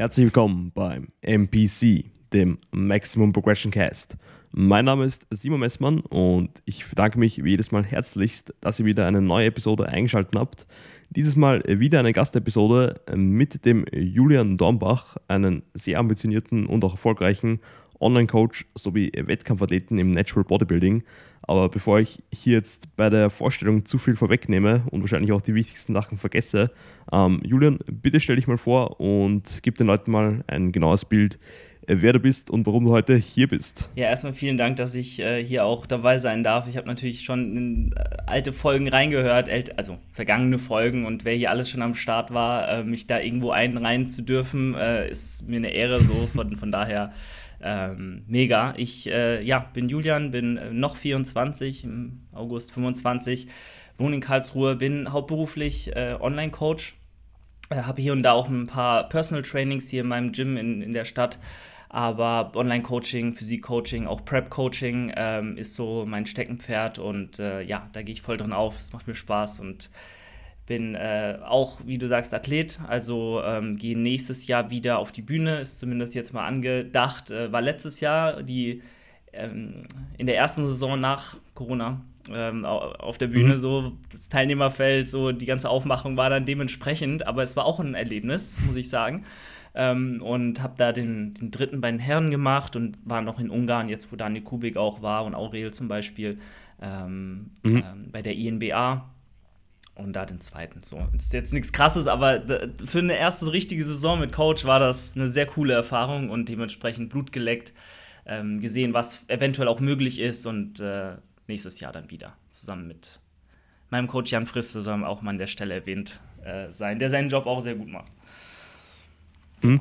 Herzlich willkommen beim MPC, dem Maximum Progression Cast. Mein Name ist Simon Messmann und ich bedanke mich wie jedes Mal herzlichst, dass ihr wieder eine neue Episode eingeschaltet habt. Dieses Mal wieder eine Gastepisode mit dem Julian Dornbach, einen sehr ambitionierten und auch erfolgreichen Online-Coach sowie Wettkampfathleten im Natural Bodybuilding. Aber bevor ich hier jetzt bei der Vorstellung zu viel vorwegnehme und wahrscheinlich auch die wichtigsten Sachen vergesse, ähm, Julian, bitte stell dich mal vor und gib den Leuten mal ein genaues Bild, äh, wer du bist und warum du heute hier bist. Ja, erstmal vielen Dank, dass ich äh, hier auch dabei sein darf. Ich habe natürlich schon in äh, alte Folgen reingehört, also vergangene Folgen und wer hier alles schon am Start war, äh, mich da irgendwo einreihen zu dürfen, äh, ist mir eine Ehre so. Von, von daher ähm, mega. Ich äh, ja, bin Julian, bin äh, noch 24, im August 25, wohne in Karlsruhe, bin hauptberuflich äh, Online-Coach, äh, habe hier und da auch ein paar Personal Trainings hier in meinem Gym in, in der Stadt. Aber Online-Coaching, Physik-Coaching, auch Prep-Coaching ähm, ist so mein Steckenpferd und äh, ja, da gehe ich voll drin auf. Es macht mir Spaß und bin äh, auch, wie du sagst, Athlet, also ähm, gehe nächstes Jahr wieder auf die Bühne, ist zumindest jetzt mal angedacht. Äh, war letztes Jahr die ähm, in der ersten Saison nach Corona ähm, auf der Bühne mhm. so das Teilnehmerfeld, so die ganze Aufmachung war dann dementsprechend, aber es war auch ein Erlebnis, muss ich sagen. Ähm, und habe da den, den dritten bei den Herren gemacht und war noch in Ungarn, jetzt wo Daniel Kubik auch war und Aurel zum Beispiel ähm, mhm. Ähm, bei der INBA und da den zweiten. So, ist jetzt nichts krasses, aber für eine erste richtige Saison mit Coach war das eine sehr coole Erfahrung und dementsprechend Blut geleckt, ähm, gesehen, was eventuell auch möglich ist und äh, nächstes Jahr dann wieder zusammen mit meinem Coach Jan Friste, soll auch mal an der Stelle erwähnt äh, sein, der seinen Job auch sehr gut macht. Mhm.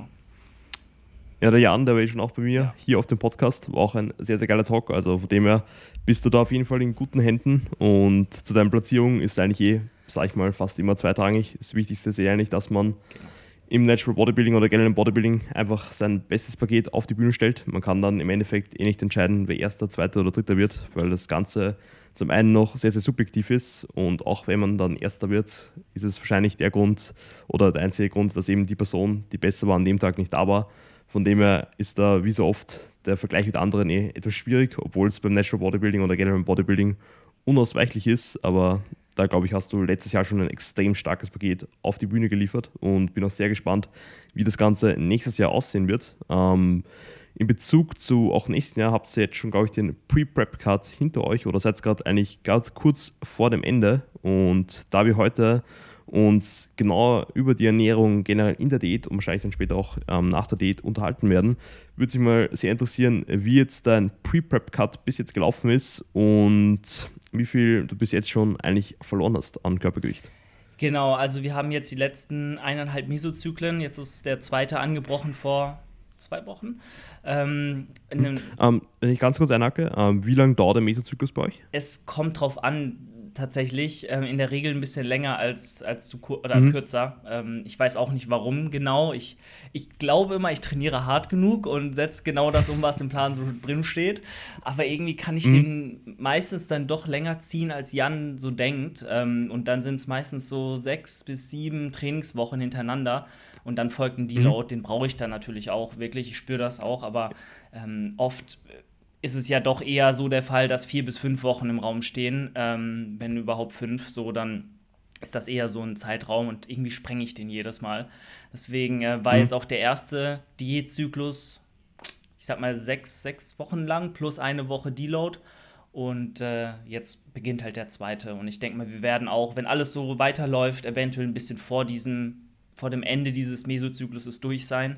Ja, der Jan, der war eh schon auch bei mir ja. hier auf dem Podcast, war auch ein sehr, sehr geiler Talk. Also von dem her bist du da auf jeden Fall in guten Händen und zu deiner Platzierung ist eigentlich eh sage ich mal, fast immer zweitrangig. Das Wichtigste ist eher eigentlich, dass man genau. im Natural Bodybuilding oder generell im Bodybuilding einfach sein bestes Paket auf die Bühne stellt. Man kann dann im Endeffekt eh nicht entscheiden, wer erster, zweiter oder dritter wird, weil das Ganze zum einen noch sehr, sehr subjektiv ist und auch wenn man dann erster wird, ist es wahrscheinlich der Grund oder der einzige Grund, dass eben die Person, die besser war, an dem Tag nicht da war. Von dem her ist da wie so oft der Vergleich mit anderen eh etwas schwierig, obwohl es beim Natural Bodybuilding oder generell beim Bodybuilding unausweichlich ist, aber da glaube ich, hast du letztes Jahr schon ein extrem starkes Paket auf die Bühne geliefert und bin auch sehr gespannt, wie das Ganze nächstes Jahr aussehen wird. Ähm, in Bezug zu auch nächsten Jahr habt ihr jetzt schon, glaube ich, den Pre-Prep-Cut hinter euch oder seid gerade eigentlich gerade kurz vor dem Ende. Und da wir heute uns genau über die Ernährung generell in der Diät und wahrscheinlich dann später auch ähm, nach der Diät unterhalten werden, würde mich mal sehr interessieren, wie jetzt dein Pre-Prep-Cut bis jetzt gelaufen ist und wie viel du bis jetzt schon eigentlich verloren hast an Körpergewicht. Genau, also wir haben jetzt die letzten eineinhalb Mesozyklen, jetzt ist der zweite angebrochen vor zwei Wochen. Ähm, ähm, wenn ich ganz kurz einhacke, ähm, wie lange dauert der Mesozyklus bei euch? Es kommt drauf an, tatsächlich ähm, in der Regel ein bisschen länger als, als zu kur oder mhm. kürzer. Ähm, ich weiß auch nicht warum genau. Ich, ich glaube immer, ich trainiere hart genug und setze genau das um, was im Plan so drin steht. Aber irgendwie kann ich mhm. den meistens dann doch länger ziehen, als Jan so denkt. Ähm, und dann sind es meistens so sechs bis sieben Trainingswochen hintereinander. Und dann folgt ein Deload, mhm. den brauche ich dann natürlich auch wirklich. Ich spüre das auch, aber ähm, oft ist es ja doch eher so der Fall, dass vier bis fünf Wochen im Raum stehen. Ähm, wenn überhaupt fünf, so dann ist das eher so ein Zeitraum und irgendwie sprenge ich den jedes Mal. Deswegen äh, war mhm. jetzt auch der erste Diätzyklus, ich sag mal, sechs, sechs Wochen lang plus eine Woche Deload. Und äh, jetzt beginnt halt der zweite. Und ich denke mal, wir werden auch, wenn alles so weiterläuft, eventuell ein bisschen vor diesem, vor dem Ende dieses Mesozykluses durch sein.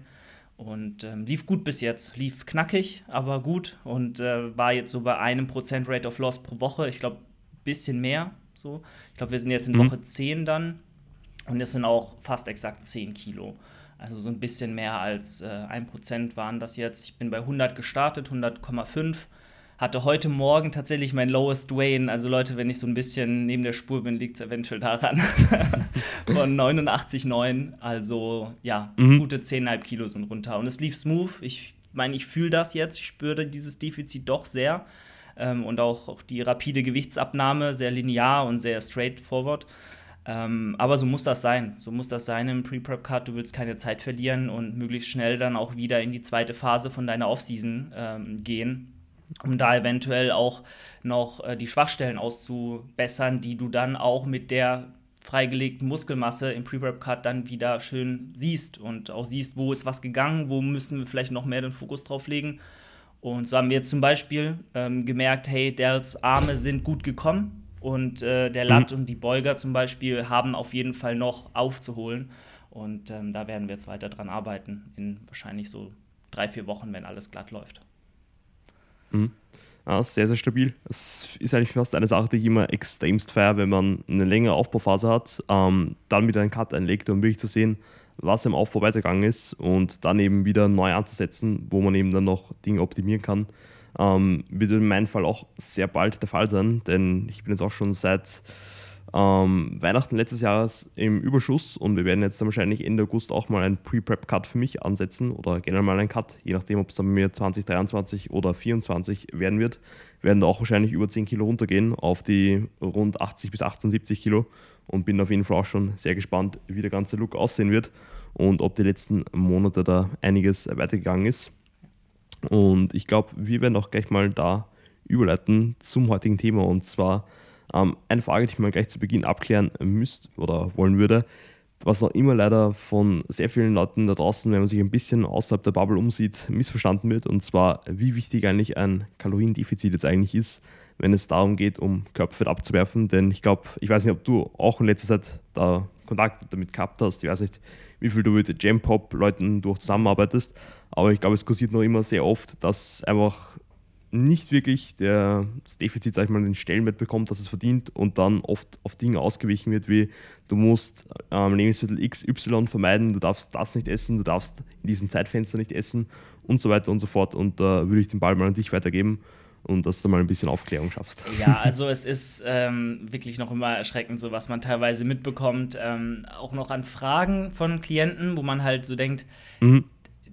Und ähm, lief gut bis jetzt. Lief knackig, aber gut. Und äh, war jetzt so bei einem Prozent Rate of Loss pro Woche. Ich glaube, ein bisschen mehr. So. Ich glaube, wir sind jetzt in mhm. Woche 10 dann. Und es sind auch fast exakt 10 Kilo. Also so ein bisschen mehr als äh, 1% waren das jetzt. Ich bin bei 100 gestartet, 100,5 hatte heute Morgen tatsächlich mein Lowest Wayne. Also Leute, wenn ich so ein bisschen neben der Spur bin, liegt es eventuell daran. Von 89,9. Also ja, mhm. gute 10,5 Kilo sind runter. Und es lief smooth. Ich meine, ich fühle das jetzt. Ich spüre dieses Defizit doch sehr. Ähm, und auch, auch die rapide Gewichtsabnahme, sehr linear und sehr straightforward. Ähm, aber so muss das sein. So muss das sein im Pre-Prep-Cut. Du willst keine Zeit verlieren und möglichst schnell dann auch wieder in die zweite Phase von deiner Offseason ähm, gehen, um da eventuell auch noch äh, die Schwachstellen auszubessern, die du dann auch mit der freigelegten Muskelmasse im Pre-Prep-Cut dann wieder schön siehst und auch siehst, wo ist was gegangen, wo müssen wir vielleicht noch mehr den Fokus drauf legen. Und so haben wir zum Beispiel ähm, gemerkt, hey, Dells Arme sind gut gekommen und äh, der Lat mhm. und die Beuger zum Beispiel haben auf jeden Fall noch aufzuholen. Und ähm, da werden wir jetzt weiter dran arbeiten, in wahrscheinlich so drei, vier Wochen, wenn alles glatt läuft. Mhm. Ja, sehr, sehr stabil. Es ist eigentlich fast eine Sache, die ich immer extremst feier, wenn man eine längere Aufbauphase hat, ähm, dann wieder einen Cut einlegt, um wirklich zu sehen, was im Aufbau weitergegangen ist und dann eben wieder neu anzusetzen, wo man eben dann noch Dinge optimieren kann. Ähm, wird in meinem Fall auch sehr bald der Fall sein, denn ich bin jetzt auch schon seit ähm, Weihnachten letztes Jahres im Überschuss und wir werden jetzt dann wahrscheinlich Ende August auch mal einen Pre-Prep-Cut für mich ansetzen oder generell mal einen Cut, je nachdem, ob es dann bei mir 2023 oder 2024 werden wird. Wir werden da auch wahrscheinlich über 10 Kilo runtergehen auf die rund 80 bis 78 Kilo und bin auf jeden Fall auch schon sehr gespannt, wie der ganze Look aussehen wird und ob die letzten Monate da einiges weitergegangen ist. Und ich glaube, wir werden auch gleich mal da überleiten zum heutigen Thema und zwar ähm, eine Frage, die ich mal gleich zu Beginn abklären müsste oder wollen würde, was noch immer leider von sehr vielen Leuten da draußen, wenn man sich ein bisschen außerhalb der Bubble umsieht, missverstanden wird. Und zwar, wie wichtig eigentlich ein Kaloriendefizit jetzt eigentlich ist, wenn es darum geht, um Körperfett abzuwerfen. Denn ich glaube, ich weiß nicht, ob du auch in letzter Zeit da Kontakt damit gehabt hast. Ich weiß nicht, wie viel du mit Jam-Pop-Leuten durch zusammenarbeitest. Aber ich glaube, es kursiert noch immer sehr oft, dass einfach nicht wirklich der, das Defizit, sag ich mal, den Stellenwert bekommt, dass es verdient und dann oft auf Dinge ausgewichen wird, wie du musst ähm, Lebensmittel XY vermeiden, du darfst das nicht essen, du darfst in diesem Zeitfenster nicht essen und so weiter und so fort. Und da äh, würde ich den Ball mal an dich weitergeben und dass du mal ein bisschen Aufklärung schaffst. Ja, also es ist ähm, wirklich noch immer erschreckend, so was man teilweise mitbekommt, ähm, auch noch an Fragen von Klienten, wo man halt so denkt, mhm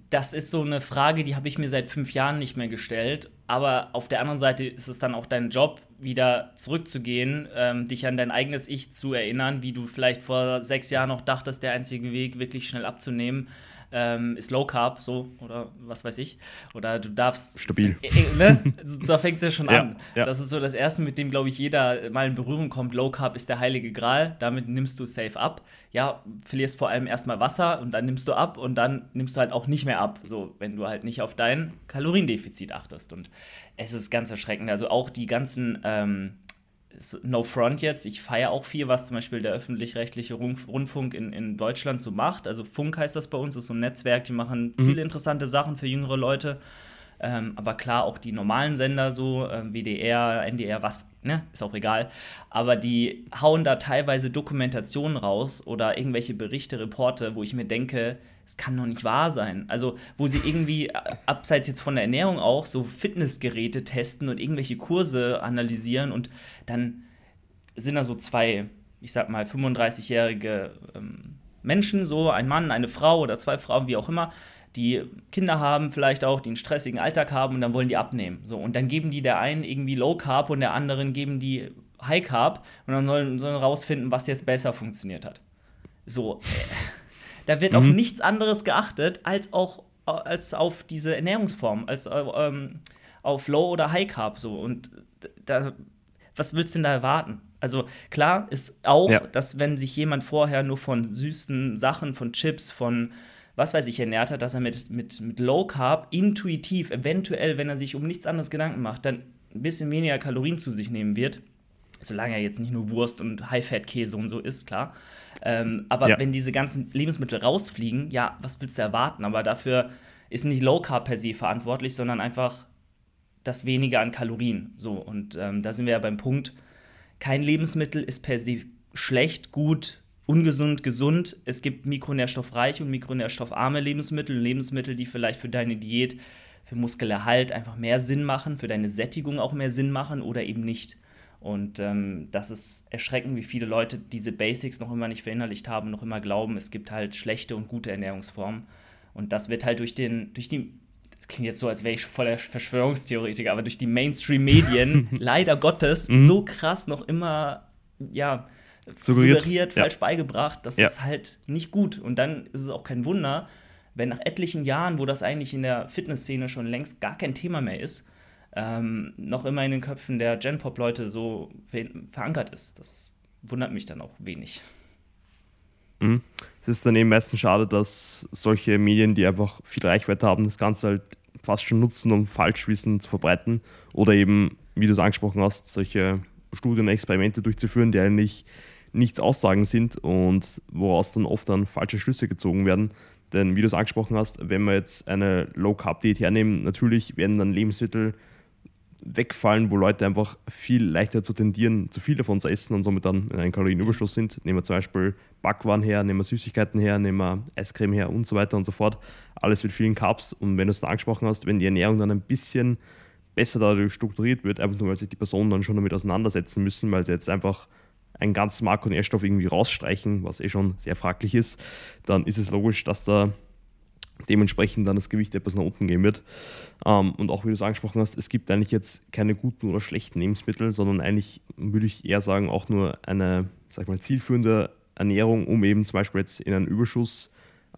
das ist so eine Frage, die habe ich mir seit fünf Jahren nicht mehr gestellt. Aber auf der anderen Seite ist es dann auch dein Job, wieder zurückzugehen, ähm, dich an dein eigenes Ich zu erinnern, wie du vielleicht vor sechs Jahren noch dachtest, der einzige Weg, wirklich schnell abzunehmen, ähm, ist Low Carb, so oder was weiß ich. Oder du darfst. Stabil. Äh, äh, ne? Da fängt es ja schon ja, an. Ja. Das ist so das Erste, mit dem, glaube ich, jeder mal in Berührung kommt. Low Carb ist der heilige Gral. Damit nimmst du safe ab. Ja, verlierst vor allem erstmal Wasser und dann nimmst du ab und dann nimmst du halt auch nicht mehr ab, so wenn du halt nicht auf dein Kaloriendefizit achtest. Und es ist ganz erschreckend. Also auch die ganzen. Ähm, No Front jetzt, ich feiere auch viel, was zum Beispiel der öffentlich-rechtliche Rundfunk in, in Deutschland so macht. Also Funk heißt das bei uns, ist so ein Netzwerk, die machen mhm. viele interessante Sachen für jüngere Leute. Ähm, aber klar, auch die normalen Sender so, äh, WDR, NDR, was, ne, ist auch egal. Aber die hauen da teilweise Dokumentationen raus oder irgendwelche Berichte, Reporte, wo ich mir denke, das kann doch nicht wahr sein. Also, wo sie irgendwie, äh, abseits jetzt von der Ernährung auch, so Fitnessgeräte testen und irgendwelche Kurse analysieren und dann sind da so zwei, ich sag mal, 35-jährige ähm, Menschen, so ein Mann, eine Frau oder zwei Frauen, wie auch immer, die Kinder haben, vielleicht auch, die einen stressigen Alltag haben und dann wollen die abnehmen. So, und dann geben die der einen irgendwie Low Carb und der anderen geben die High Carb und dann sollen, sollen rausfinden, was jetzt besser funktioniert hat. So. Äh, da wird mhm. auf nichts anderes geachtet, als auch als auf diese Ernährungsform, als ähm, auf Low oder High Carb so. Und da, was willst du denn da erwarten? Also klar ist auch, ja. dass wenn sich jemand vorher nur von süßen Sachen, von Chips, von was weiß ich ernährt hat, dass er mit, mit, mit Low Carb intuitiv, eventuell, wenn er sich um nichts anderes Gedanken macht, dann ein bisschen weniger Kalorien zu sich nehmen wird. Solange er jetzt nicht nur Wurst und High-Fat-Käse und so isst, klar. Ähm, aber ja. wenn diese ganzen Lebensmittel rausfliegen, ja, was willst du erwarten? Aber dafür ist nicht Low Carb per se verantwortlich, sondern einfach das Weniger an Kalorien. So, und ähm, da sind wir ja beim Punkt, kein Lebensmittel ist per se schlecht, gut, ungesund, gesund. Es gibt mikronährstoffreiche und mikronährstoffarme Lebensmittel, Lebensmittel, die vielleicht für deine Diät, für Muskelerhalt einfach mehr Sinn machen, für deine Sättigung auch mehr Sinn machen oder eben nicht. Und ähm, das ist erschreckend, wie viele Leute diese Basics noch immer nicht verinnerlicht haben, noch immer glauben, es gibt halt schlechte und gute Ernährungsformen. Und das wird halt durch den, durch die, das klingt jetzt so, als wäre ich voller Verschwörungstheoretiker, aber durch die Mainstream-Medien leider Gottes mhm. so krass noch immer, ja, suggeriert, suggeriert falsch ja. beigebracht. Das ja. ist halt nicht gut. Und dann ist es auch kein Wunder, wenn nach etlichen Jahren, wo das eigentlich in der Fitnessszene schon längst gar kein Thema mehr ist, ähm, noch immer in den Köpfen der Gen-Pop-Leute so verankert ist. Das wundert mich dann auch wenig. Mhm. Es ist dann eben meistens schade, dass solche Medien, die einfach viel Reichweite haben, das Ganze halt fast schon nutzen, um Falschwissen zu verbreiten oder eben, wie du es angesprochen hast, solche Studien Experimente durchzuführen, die eigentlich nichts aussagen sind und woraus dann oft dann falsche Schlüsse gezogen werden. Denn wie du es angesprochen hast, wenn wir jetzt eine Low-Carb-Diät hernehmen, natürlich werden dann Lebensmittel wegfallen, wo Leute einfach viel leichter zu tendieren, zu viel davon zu essen und somit dann in einen Kalorienüberschuss sind. Nehmen wir zum Beispiel Backwaren her, nehmen wir Süßigkeiten her, nehmen wir Eiscreme her und so weiter und so fort. Alles mit vielen Carbs. Und wenn du es dann angesprochen hast, wenn die Ernährung dann ein bisschen besser dadurch strukturiert wird, einfach nur weil sich die Personen dann schon damit auseinandersetzen müssen, weil sie jetzt einfach ein ganzes Makronährstoff irgendwie rausstreichen, was eh schon sehr fraglich ist, dann ist es logisch, dass da dementsprechend dann das Gewicht etwas nach unten gehen wird. Ähm, und auch wie du es angesprochen hast, es gibt eigentlich jetzt keine guten oder schlechten Lebensmittel, sondern eigentlich würde ich eher sagen, auch nur eine, sag mal, zielführende Ernährung, um eben zum Beispiel jetzt in einen Überschuss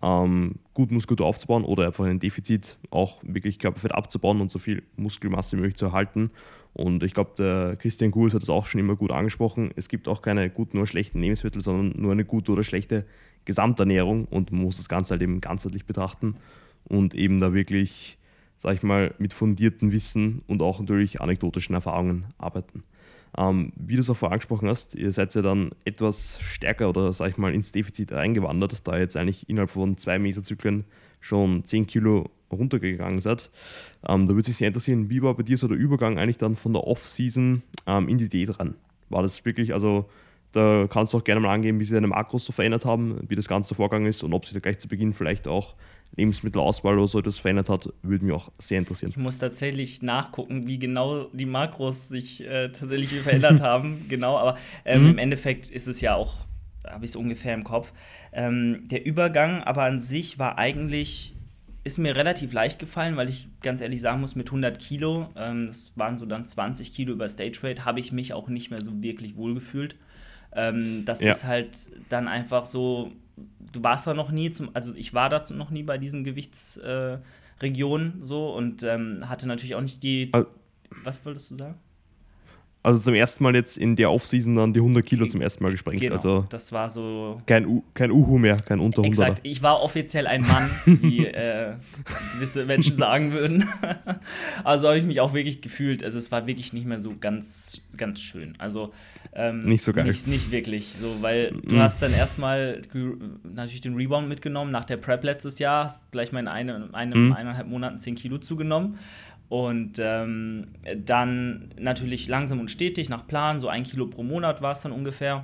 ähm, gut Muskulatur aufzubauen oder einfach in ein Defizit auch wirklich Körperfett abzubauen und so viel Muskelmasse wie möglich zu erhalten. Und ich glaube, der Christian Gules hat es auch schon immer gut angesprochen. Es gibt auch keine guten oder schlechten Lebensmittel, sondern nur eine gute oder schlechte Gesamternährung und man muss das Ganze halt eben ganzheitlich betrachten und eben da wirklich, sag ich mal, mit fundiertem Wissen und auch natürlich anekdotischen Erfahrungen arbeiten. Ähm, wie du es auch vorher angesprochen hast, ihr seid ja dann etwas stärker oder sag ich mal ins Defizit reingewandert, da ihr jetzt eigentlich innerhalb von zwei Mesozyklen schon 10 Kilo runtergegangen seid. Ähm, da würde sich sehr interessieren, wie war bei dir so der Übergang eigentlich dann von der Off-Season ähm, in die Diät ran? War das wirklich, also da kannst du auch gerne mal angeben, wie sich deine Makros so verändert haben, wie das ganze Vorgang ist und ob sich da gleich zu Beginn vielleicht auch Lebensmittelauswahl oder so etwas verändert hat, würde mich auch sehr interessieren. Ich muss tatsächlich nachgucken, wie genau die Makros sich äh, tatsächlich verändert haben. Genau, aber ähm, mhm. im Endeffekt ist es ja auch, habe ich es ungefähr im Kopf. Ähm, der Übergang aber an sich war eigentlich, ist mir relativ leicht gefallen, weil ich ganz ehrlich sagen muss, mit 100 Kilo, ähm, das waren so dann 20 Kilo über Stage Weight, habe ich mich auch nicht mehr so wirklich wohlgefühlt. Ähm, das ja. ist halt dann einfach so, du warst da noch nie, zum, also ich war dazu noch nie bei diesen Gewichtsregionen äh, so und ähm, hatte natürlich auch nicht die. Was wolltest du sagen? Also zum ersten Mal jetzt in der Offseason dann die 100 Kilo zum ersten Mal gesprengt. Genau, also das war so. Kein, U, kein Uhu mehr, kein Unter 100 Exakt, ich war offiziell ein Mann, wie äh, gewisse Menschen sagen würden. also habe ich mich auch wirklich gefühlt. Also es war wirklich nicht mehr so ganz, ganz schön. Also ähm, nicht so geil. Nicht, nicht wirklich, so, weil du mhm. hast dann erstmal natürlich den Rebound mitgenommen nach der Prep letztes Jahr, hast gleich mal in eine, einem, mhm. eineinhalb Monaten 10 Kilo zugenommen. Und ähm, dann natürlich langsam und stetig nach Plan, so ein Kilo pro Monat war es dann ungefähr.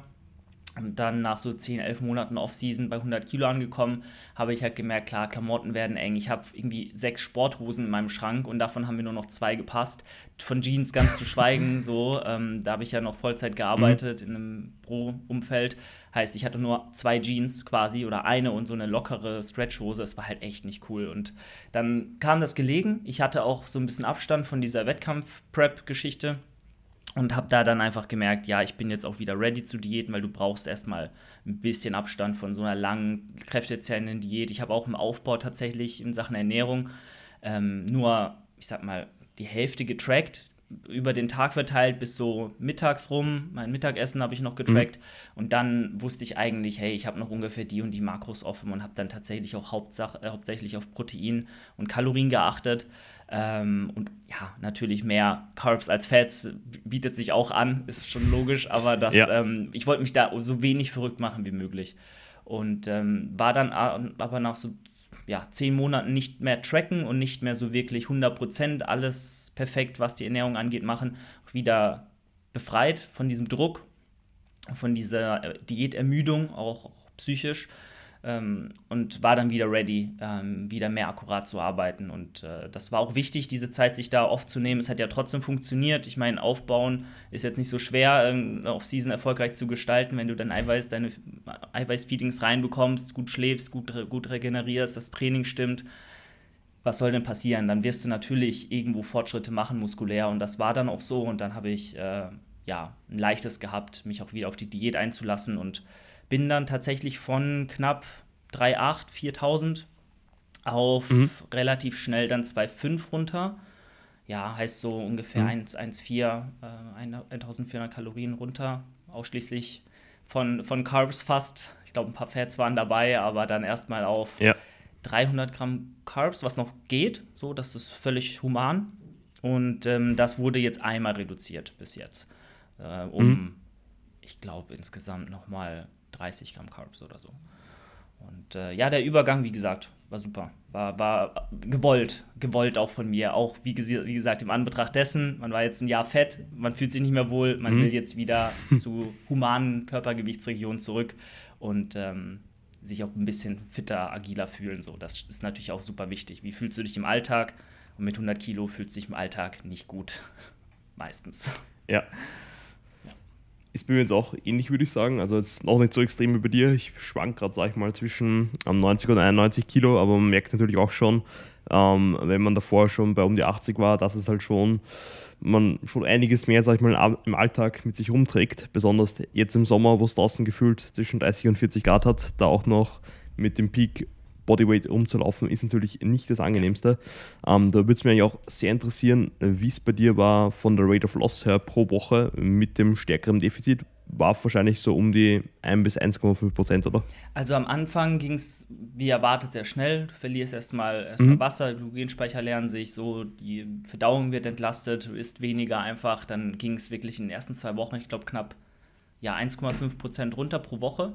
Und dann nach so 10, 11 Monaten Off-Season bei 100 Kilo angekommen, habe ich halt gemerkt, klar, Klamotten werden eng. Ich habe irgendwie sechs Sporthosen in meinem Schrank und davon haben mir nur noch zwei gepasst. Von Jeans ganz zu schweigen, so. Ähm, da habe ich ja noch Vollzeit gearbeitet mhm. in einem Pro-Umfeld. Heißt, ich hatte nur zwei Jeans quasi oder eine und so eine lockere Stretchhose. Es war halt echt nicht cool. Und dann kam das gelegen. Ich hatte auch so ein bisschen Abstand von dieser Wettkampf-Prep-Geschichte und habe da dann einfach gemerkt, ja, ich bin jetzt auch wieder ready zu Diäten, weil du brauchst erstmal ein bisschen Abstand von so einer langen, kräftezehrenden Diät. Ich habe auch im Aufbau tatsächlich in Sachen Ernährung ähm, nur, ich sag mal, die Hälfte getrackt über den Tag verteilt bis so mittags rum. Mein Mittagessen habe ich noch getrackt. Mhm. Und dann wusste ich eigentlich, hey, ich habe noch ungefähr die und die Makros offen und habe dann tatsächlich auch Hauptsach äh, hauptsächlich auf Protein und Kalorien geachtet. Ähm, und ja, natürlich mehr Carbs als Fats bietet sich auch an, ist schon logisch, aber das, ja. ähm, ich wollte mich da so wenig verrückt machen wie möglich. Und ähm, war dann aber nach so ja, zehn Monaten nicht mehr tracken und nicht mehr so wirklich 100% alles perfekt, was die Ernährung angeht, machen, wieder befreit von diesem Druck, von dieser äh, Diätermüdung, auch, auch psychisch ähm, und war dann wieder ready, ähm, wieder mehr akkurat zu arbeiten. Und äh, das war auch wichtig, diese Zeit sich da aufzunehmen. Es hat ja trotzdem funktioniert. Ich meine, aufbauen ist jetzt nicht so schwer, äh, auf Season erfolgreich zu gestalten, wenn du dann Eiweiß, deine Eiweißfeedings reinbekommst, gut schläfst, gut, gut regenerierst, das Training stimmt. Was soll denn passieren? Dann wirst du natürlich irgendwo Fortschritte machen, muskulär. Und das war dann auch so. Und dann habe ich äh, ja, ein leichtes gehabt, mich auch wieder auf die Diät einzulassen und bin dann tatsächlich von knapp 3,8, 4000 auf mhm. relativ schnell dann 2,5 runter. Ja, heißt so ungefähr mhm. 1,4, äh, 1400 Kalorien runter, ausschließlich von, von Carbs fast. Ich glaube, ein paar Fats waren dabei, aber dann erstmal auf ja. 300 Gramm Carbs, was noch geht. So, das ist völlig human. Und ähm, das wurde jetzt einmal reduziert bis jetzt. Äh, um, mhm. ich glaube, insgesamt nochmal 30 Gramm Carbs oder so. Und äh, ja, der Übergang, wie gesagt, war super. War, war gewollt, gewollt auch von mir. Auch, wie, wie gesagt, im Anbetracht dessen, man war jetzt ein Jahr fett, man fühlt sich nicht mehr wohl, man mhm. will jetzt wieder zu humanen Körpergewichtsregionen zurück und ähm, sich auch ein bisschen fitter, agiler fühlen. So, das ist natürlich auch super wichtig. Wie fühlst du dich im Alltag? Und mit 100 Kilo fühlst du dich im Alltag nicht gut. Meistens. Ja. Ist bei mir jetzt auch ähnlich, würde ich sagen. Also jetzt noch nicht so extrem wie bei dir. Ich schwank gerade, sag ich mal, zwischen 90 und 91 Kilo, aber man merkt natürlich auch schon, ähm, wenn man davor schon bei um die 80 war, dass es halt schon man schon einiges mehr, sag ich mal, im Alltag mit sich rumträgt. Besonders jetzt im Sommer, wo es draußen gefühlt zwischen 30 und 40 Grad hat, da auch noch mit dem Peak Bodyweight rumzulaufen, ist natürlich nicht das angenehmste. Ähm, da würde es mich auch sehr interessieren, wie es bei dir war von der Rate of Loss her pro Woche mit dem stärkeren Defizit. War wahrscheinlich so um die 1 bis 1,5 Prozent, oder? Also am Anfang ging es wie erwartet sehr schnell. Du verlierst erstmal erstmal mhm. Wasser, Glykogenspeicher lernen sich so, die Verdauung wird entlastet, ist weniger einfach. Dann ging es wirklich in den ersten zwei Wochen, ich glaube knapp ja, 1,5 Prozent runter pro Woche.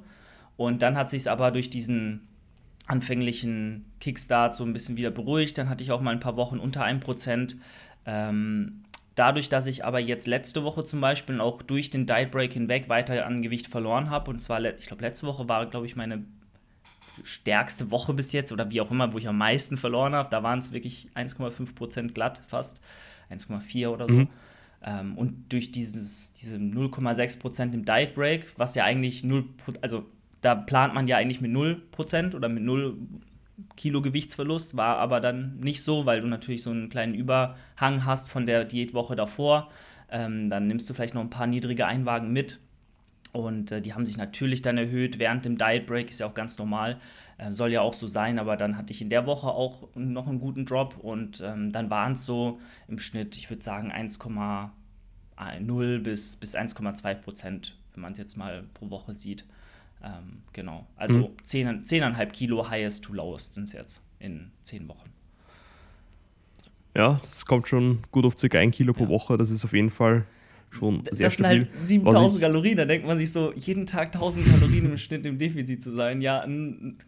Und dann hat sich es aber durch diesen anfänglichen Kickstart so ein bisschen wieder beruhigt. Dann hatte ich auch mal ein paar Wochen unter 1%. Ähm, dadurch, dass ich aber jetzt letzte Woche zum Beispiel auch durch den Diet Break hinweg weiter an Gewicht verloren habe, und zwar, ich glaube, letzte Woche war, glaube ich, meine stärkste Woche bis jetzt oder wie auch immer, wo ich am meisten verloren habe. Da waren es wirklich 1,5% glatt fast, 1,4 oder so. Mhm. Ähm, und durch dieses, diese 0,6% im Diet Break, was ja eigentlich 0, also da plant man ja eigentlich mit 0% oder mit 0 Kilo Gewichtsverlust, war aber dann nicht so, weil du natürlich so einen kleinen Überhang hast von der Diätwoche davor. Ähm, dann nimmst du vielleicht noch ein paar niedrige Einwagen mit. Und äh, die haben sich natürlich dann erhöht während dem Diet Break, ist ja auch ganz normal. Äh, soll ja auch so sein, aber dann hatte ich in der Woche auch noch einen guten Drop und ähm, dann waren es so im Schnitt, ich würde sagen, 1,0 bis, bis 1,2 Prozent, wenn man es jetzt mal pro Woche sieht. Ähm, genau. Also mhm. 10, 10,5 Kilo highest to lowest sind es jetzt in 10 Wochen. Ja, das kommt schon gut auf ca. 1 Kilo pro Woche. Das ist auf jeden Fall schon sehr Das stabil. sind halt 7000 Kalorien. Da denkt man sich so, jeden Tag 1000 Kalorien im Schnitt im Defizit zu sein. Ja,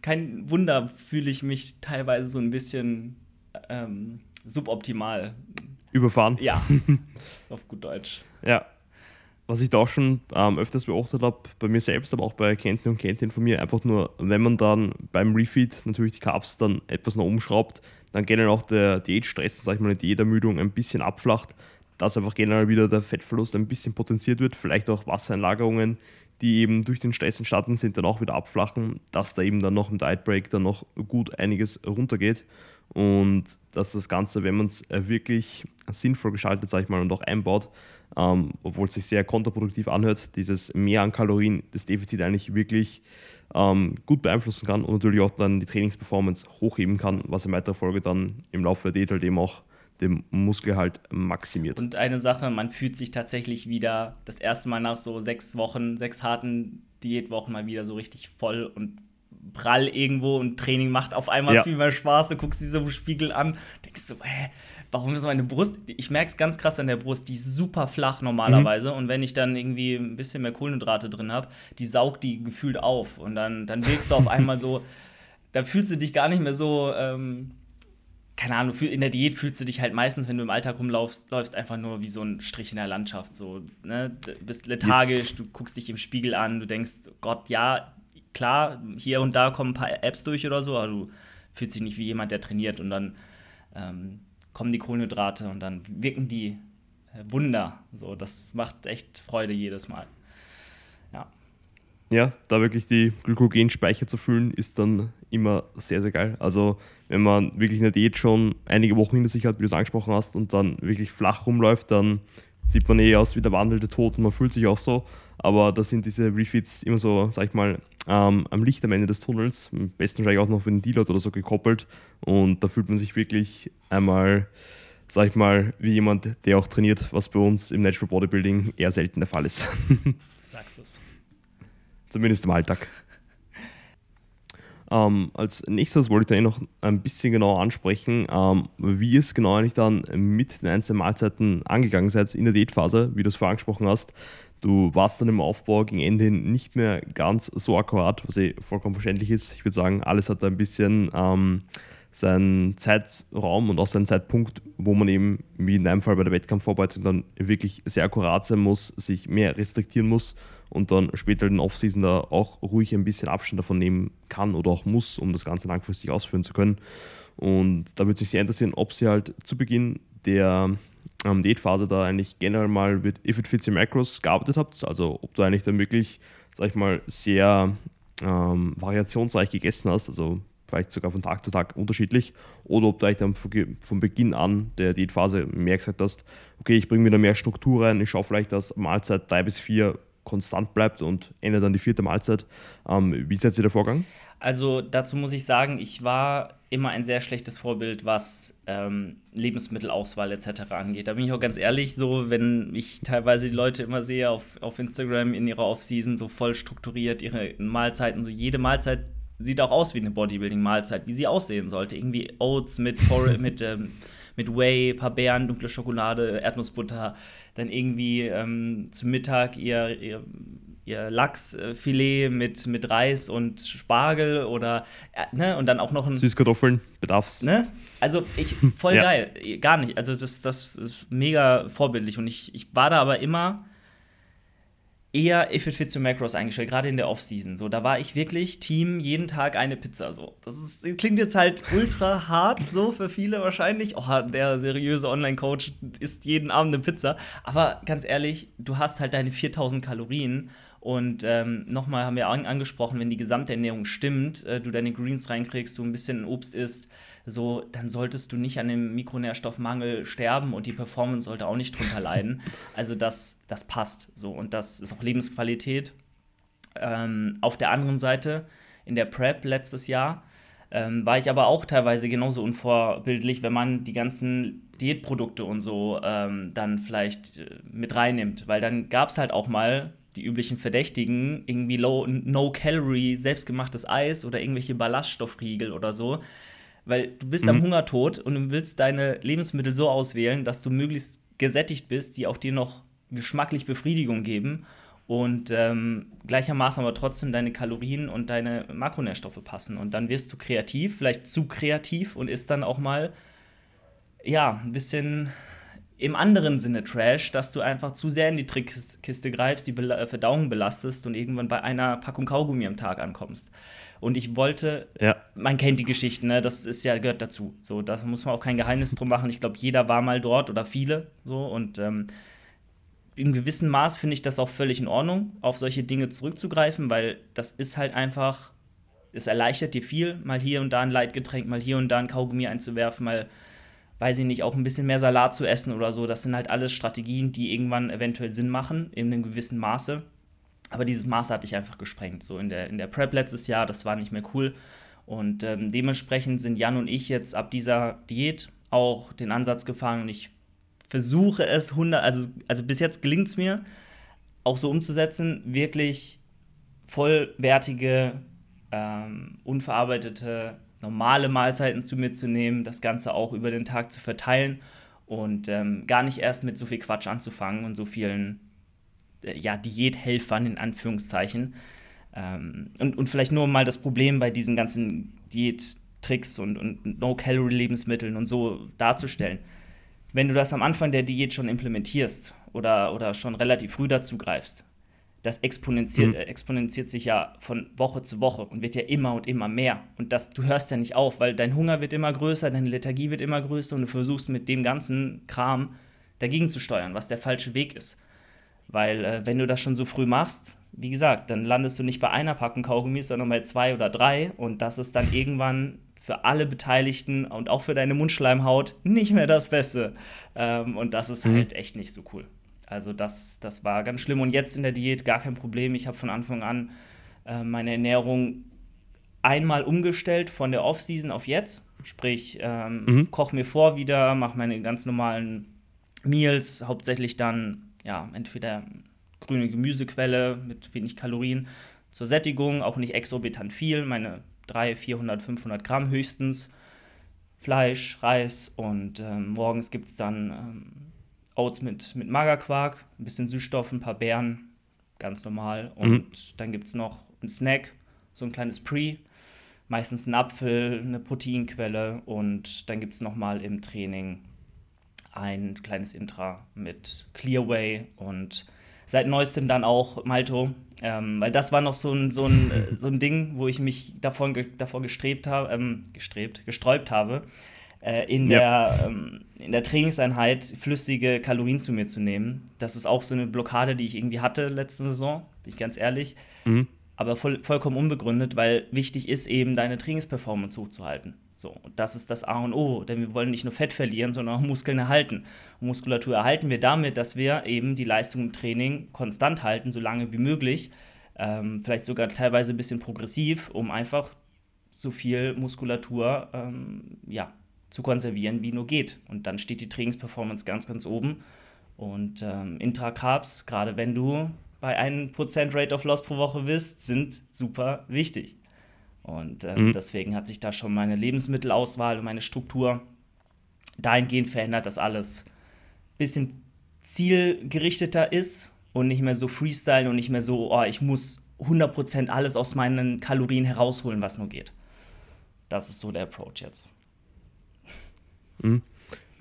kein Wunder fühle ich mich teilweise so ein bisschen ähm, suboptimal. Überfahren. Ja, auf gut Deutsch. Ja, was ich da auch schon ähm, öfters beobachtet habe, bei mir selbst, aber auch bei Klienten und Klientinnen von mir, einfach nur, wenn man dann beim Refeed natürlich die Carbs dann etwas nach oben schraubt, dann generell auch der Diätstress, sag ich mal, die Diätermüdung ein bisschen abflacht, dass einfach generell wieder der Fettverlust ein bisschen potenziert wird, vielleicht auch Wassereinlagerungen, die eben durch den Stress entstanden sind, dann auch wieder abflachen, dass da eben dann noch im Diet Break dann noch gut einiges runtergeht und dass das Ganze, wenn man es äh, wirklich sinnvoll gestaltet, sag ich mal, und auch einbaut, ähm, obwohl es sich sehr kontraproduktiv anhört, dieses Mehr an Kalorien, das Defizit eigentlich wirklich ähm, gut beeinflussen kann und natürlich auch dann die Trainingsperformance hochheben kann, was in weiterer Folge dann im Laufe der Diät halt eben auch den Muskel halt maximiert. Und eine Sache, man fühlt sich tatsächlich wieder das erste Mal nach so sechs Wochen, sechs harten Diätwochen mal wieder so richtig voll und prall irgendwo und Training macht auf einmal ja. viel mehr Spaß. Du guckst dich so im Spiegel an, denkst so, hä, warum ist meine Brust? Ich merke es ganz krass an der Brust, die ist super flach normalerweise. Mhm. Und wenn ich dann irgendwie ein bisschen mehr Kohlenhydrate drin habe, die saugt die gefühlt auf. Und dann, dann wirkst du auf einmal so, dann fühlst du dich gar nicht mehr so. Ähm, keine Ahnung, in der Diät fühlst du dich halt meistens, wenn du im Alltag rumlaufst, läufst einfach nur wie so ein Strich in der Landschaft. So, ne? Du bist lethargisch, yes. du guckst dich im Spiegel an, du denkst, Gott, ja, klar, hier und da kommen ein paar Apps durch oder so, aber du fühlst dich nicht wie jemand, der trainiert und dann ähm, kommen die Kohlenhydrate und dann wirken die äh, Wunder. So, das macht echt Freude jedes Mal. Ja. Ja, da wirklich die Glykogenspeicher zu füllen, ist dann immer sehr, sehr geil. Also, wenn man wirklich eine Diät schon einige Wochen hinter sich hat, wie du es angesprochen hast, und dann wirklich flach rumläuft, dann sieht man eh aus wie der wandelnde Tod und man fühlt sich auch so. Aber da sind diese Refits immer so, sag ich mal, ähm, am Licht am Ende des Tunnels, am besten wahrscheinlich auch noch mit einem Dealer oder so gekoppelt. Und da fühlt man sich wirklich einmal, sag ich mal, wie jemand, der auch trainiert, was bei uns im Natural Bodybuilding eher selten der Fall ist. Du sagst es. Zumindest im Alltag. Ähm, als nächstes wollte ich eh noch ein bisschen genauer ansprechen, ähm, wie es genau eigentlich dann mit den einzelnen Mahlzeiten angegangen seid in der Diätphase, wie du es vorher angesprochen hast. Du warst dann im Aufbau gegen Ende nicht mehr ganz so akkurat, was eh vollkommen verständlich ist. Ich würde sagen, alles hat ein bisschen ähm, seinen Zeitraum und auch seinen Zeitpunkt, wo man eben, wie in deinem Fall bei der Wettkampfvorbereitung, dann wirklich sehr akkurat sein muss, sich mehr restriktieren muss und dann später in den Offseason da auch ruhig ein bisschen Abstand davon nehmen kann oder auch muss, um das Ganze langfristig ausführen zu können. Und da würde mich sehr interessieren, ob sie halt zu Beginn der ähm, Diätphase da eigentlich generell mal mit If It Fits Your Macros gearbeitet habt. Also ob du eigentlich dann wirklich, sag ich mal, sehr ähm, variationsreich gegessen hast, also vielleicht sogar von Tag zu Tag unterschiedlich, oder ob du eigentlich dann von Beginn an der Diätphase mehr gesagt hast, okay, ich bringe wieder mehr Struktur rein, ich schaue vielleicht, dass Mahlzeit drei bis vier konstant bleibt und endet dann die vierte Mahlzeit. Ähm, wie seid ihr der Vorgang? Also dazu muss ich sagen, ich war immer ein sehr schlechtes Vorbild, was ähm, Lebensmittelauswahl etc. angeht. Da bin ich auch ganz ehrlich, so wenn ich teilweise die Leute immer sehe auf, auf Instagram in ihrer Offseason so voll strukturiert, ihre Mahlzeiten, so jede Mahlzeit sieht auch aus wie eine Bodybuilding-Mahlzeit, wie sie aussehen sollte. Irgendwie Oats mit, mit, ähm, mit Whey, paar Beeren, dunkle Schokolade, Erdnussbutter, dann irgendwie ähm, zum Mittag ihr, ihr, ihr Lachsfilet mit, mit Reis und Spargel oder äh, ne, und dann auch noch ein. Süßkartoffeln, bedarfs. Ne? Also ich, voll ja. geil, gar nicht. Also das, das ist mega vorbildlich und ich, ich war da aber immer eher If It Fits to Macros eingestellt, gerade in der Offseason. So, da war ich wirklich Team jeden Tag eine Pizza. So, das ist, klingt jetzt halt ultra hart so für viele wahrscheinlich. Oh, der seriöse Online-Coach isst jeden Abend eine Pizza. Aber ganz ehrlich, du hast halt deine 4000 Kalorien und ähm, nochmal haben wir an angesprochen, wenn die Gesamternährung stimmt, äh, du deine Greens reinkriegst, du ein bisschen Obst isst, so, dann solltest du nicht an dem Mikronährstoffmangel sterben und die Performance sollte auch nicht drunter leiden. Also das, das passt so und das ist auch Lebensqualität. Ähm, auf der anderen Seite, in der Prep letztes Jahr, ähm, war ich aber auch teilweise genauso unvorbildlich, wenn man die ganzen Diätprodukte und so ähm, dann vielleicht äh, mit reinnimmt. Weil dann gab es halt auch mal die üblichen Verdächtigen, irgendwie low, No-Calorie, selbstgemachtes Eis oder irgendwelche Ballaststoffriegel oder so. Weil du bist mhm. am Hungertod und du willst deine Lebensmittel so auswählen, dass du möglichst gesättigt bist, die auch dir noch geschmacklich Befriedigung geben und ähm, gleichermaßen aber trotzdem deine Kalorien und deine Makronährstoffe passen. Und dann wirst du kreativ, vielleicht zu kreativ und isst dann auch mal, ja, ein bisschen im anderen Sinne Trash, dass du einfach zu sehr in die Trickkiste greifst, die äh, Verdauung belastest und irgendwann bei einer Packung Kaugummi am Tag ankommst. Und ich wollte, ja. man kennt die Geschichten, ne? das ist ja, gehört dazu. So, da muss man auch kein Geheimnis drum machen. Ich glaube, jeder war mal dort oder viele. So, und ähm, in gewissem Maß finde ich das auch völlig in Ordnung, auf solche Dinge zurückzugreifen, weil das ist halt einfach, es erleichtert dir viel, mal hier und da ein Leitgetränk, mal hier und da ein Kaugummi einzuwerfen, mal weiß ich nicht, auch ein bisschen mehr Salat zu essen oder so. Das sind halt alles Strategien, die irgendwann eventuell Sinn machen, in einem gewissen Maße. Aber dieses Maß hatte ich einfach gesprengt. So in der, in der Prep letztes Jahr, das war nicht mehr cool. Und ähm, dementsprechend sind Jan und ich jetzt ab dieser Diät auch den Ansatz gefahren und ich versuche es 100, also, also bis jetzt gelingt es mir, auch so umzusetzen, wirklich vollwertige, ähm, unverarbeitete normale Mahlzeiten zu mir zu nehmen, das Ganze auch über den Tag zu verteilen und ähm, gar nicht erst mit so viel Quatsch anzufangen und so vielen ja, Diäthelfern in Anführungszeichen. Ähm, und, und vielleicht nur mal das Problem bei diesen ganzen Diättricks und, und No-Calorie-Lebensmitteln und so darzustellen. Wenn du das am Anfang der Diät schon implementierst oder, oder schon relativ früh dazu greifst, das exponentiert, mhm. exponentiert sich ja von Woche zu Woche und wird ja immer und immer mehr. Und das, du hörst ja nicht auf, weil dein Hunger wird immer größer, deine Lethargie wird immer größer und du versuchst mit dem ganzen Kram dagegen zu steuern, was der falsche Weg ist. Weil äh, wenn du das schon so früh machst, wie gesagt, dann landest du nicht bei einer Packung Kaugummis, sondern bei zwei oder drei und das ist dann irgendwann für alle Beteiligten und auch für deine Mundschleimhaut nicht mehr das Beste. Ähm, und das ist mhm. halt echt nicht so cool. Also das, das war ganz schlimm. Und jetzt in der Diät gar kein Problem. Ich habe von Anfang an äh, meine Ernährung einmal umgestellt von der Off-Season auf jetzt. Sprich, ähm, mhm. koche mir vor wieder, mache meine ganz normalen Meals, hauptsächlich dann ja entweder grüne Gemüsequelle mit wenig Kalorien zur Sättigung, auch nicht exorbitant viel, meine 300, 400, 500 Gramm höchstens. Fleisch, Reis und ähm, morgens gibt es dann ähm, Oats mit, mit Magerquark, ein bisschen Süßstoff, ein paar Beeren, ganz normal. Und mhm. dann gibt es noch einen Snack, so ein kleines Pre, meistens ein Apfel, eine Proteinquelle und dann gibt es nochmal im Training ein kleines Intra mit Clearway und seit neuestem dann auch Malto, ähm, weil das war noch so ein, so ein, äh, so ein Ding, wo ich mich davon, ge davor gestrebt habe, ähm, gestrebt, gesträubt habe, äh, in, ja. der, ähm, in der Trainingseinheit flüssige Kalorien zu mir zu nehmen. Das ist auch so eine Blockade, die ich irgendwie hatte letzte Saison, bin ich ganz ehrlich. Mhm. Aber voll, vollkommen unbegründet, weil wichtig ist eben, deine Trainingsperformance hochzuhalten. So, und das ist das A und O, denn wir wollen nicht nur Fett verlieren, sondern auch Muskeln erhalten. Und Muskulatur erhalten wir damit, dass wir eben die Leistung im Training konstant halten, so lange wie möglich, ähm, vielleicht sogar teilweise ein bisschen progressiv, um einfach so viel Muskulatur ähm, ja, zu konservieren, wie nur geht. Und dann steht die Trainingsperformance ganz, ganz oben. Und ähm, Intra-Carbs, gerade wenn du bei 1% Rate of Loss pro Woche bist, sind super wichtig. Und äh, mhm. deswegen hat sich da schon meine Lebensmittelauswahl und meine Struktur dahingehend verändert, dass alles ein bisschen zielgerichteter ist und nicht mehr so Freestyle und nicht mehr so, oh, ich muss 100% alles aus meinen Kalorien herausholen, was nur geht. Das ist so der Approach jetzt. Mhm.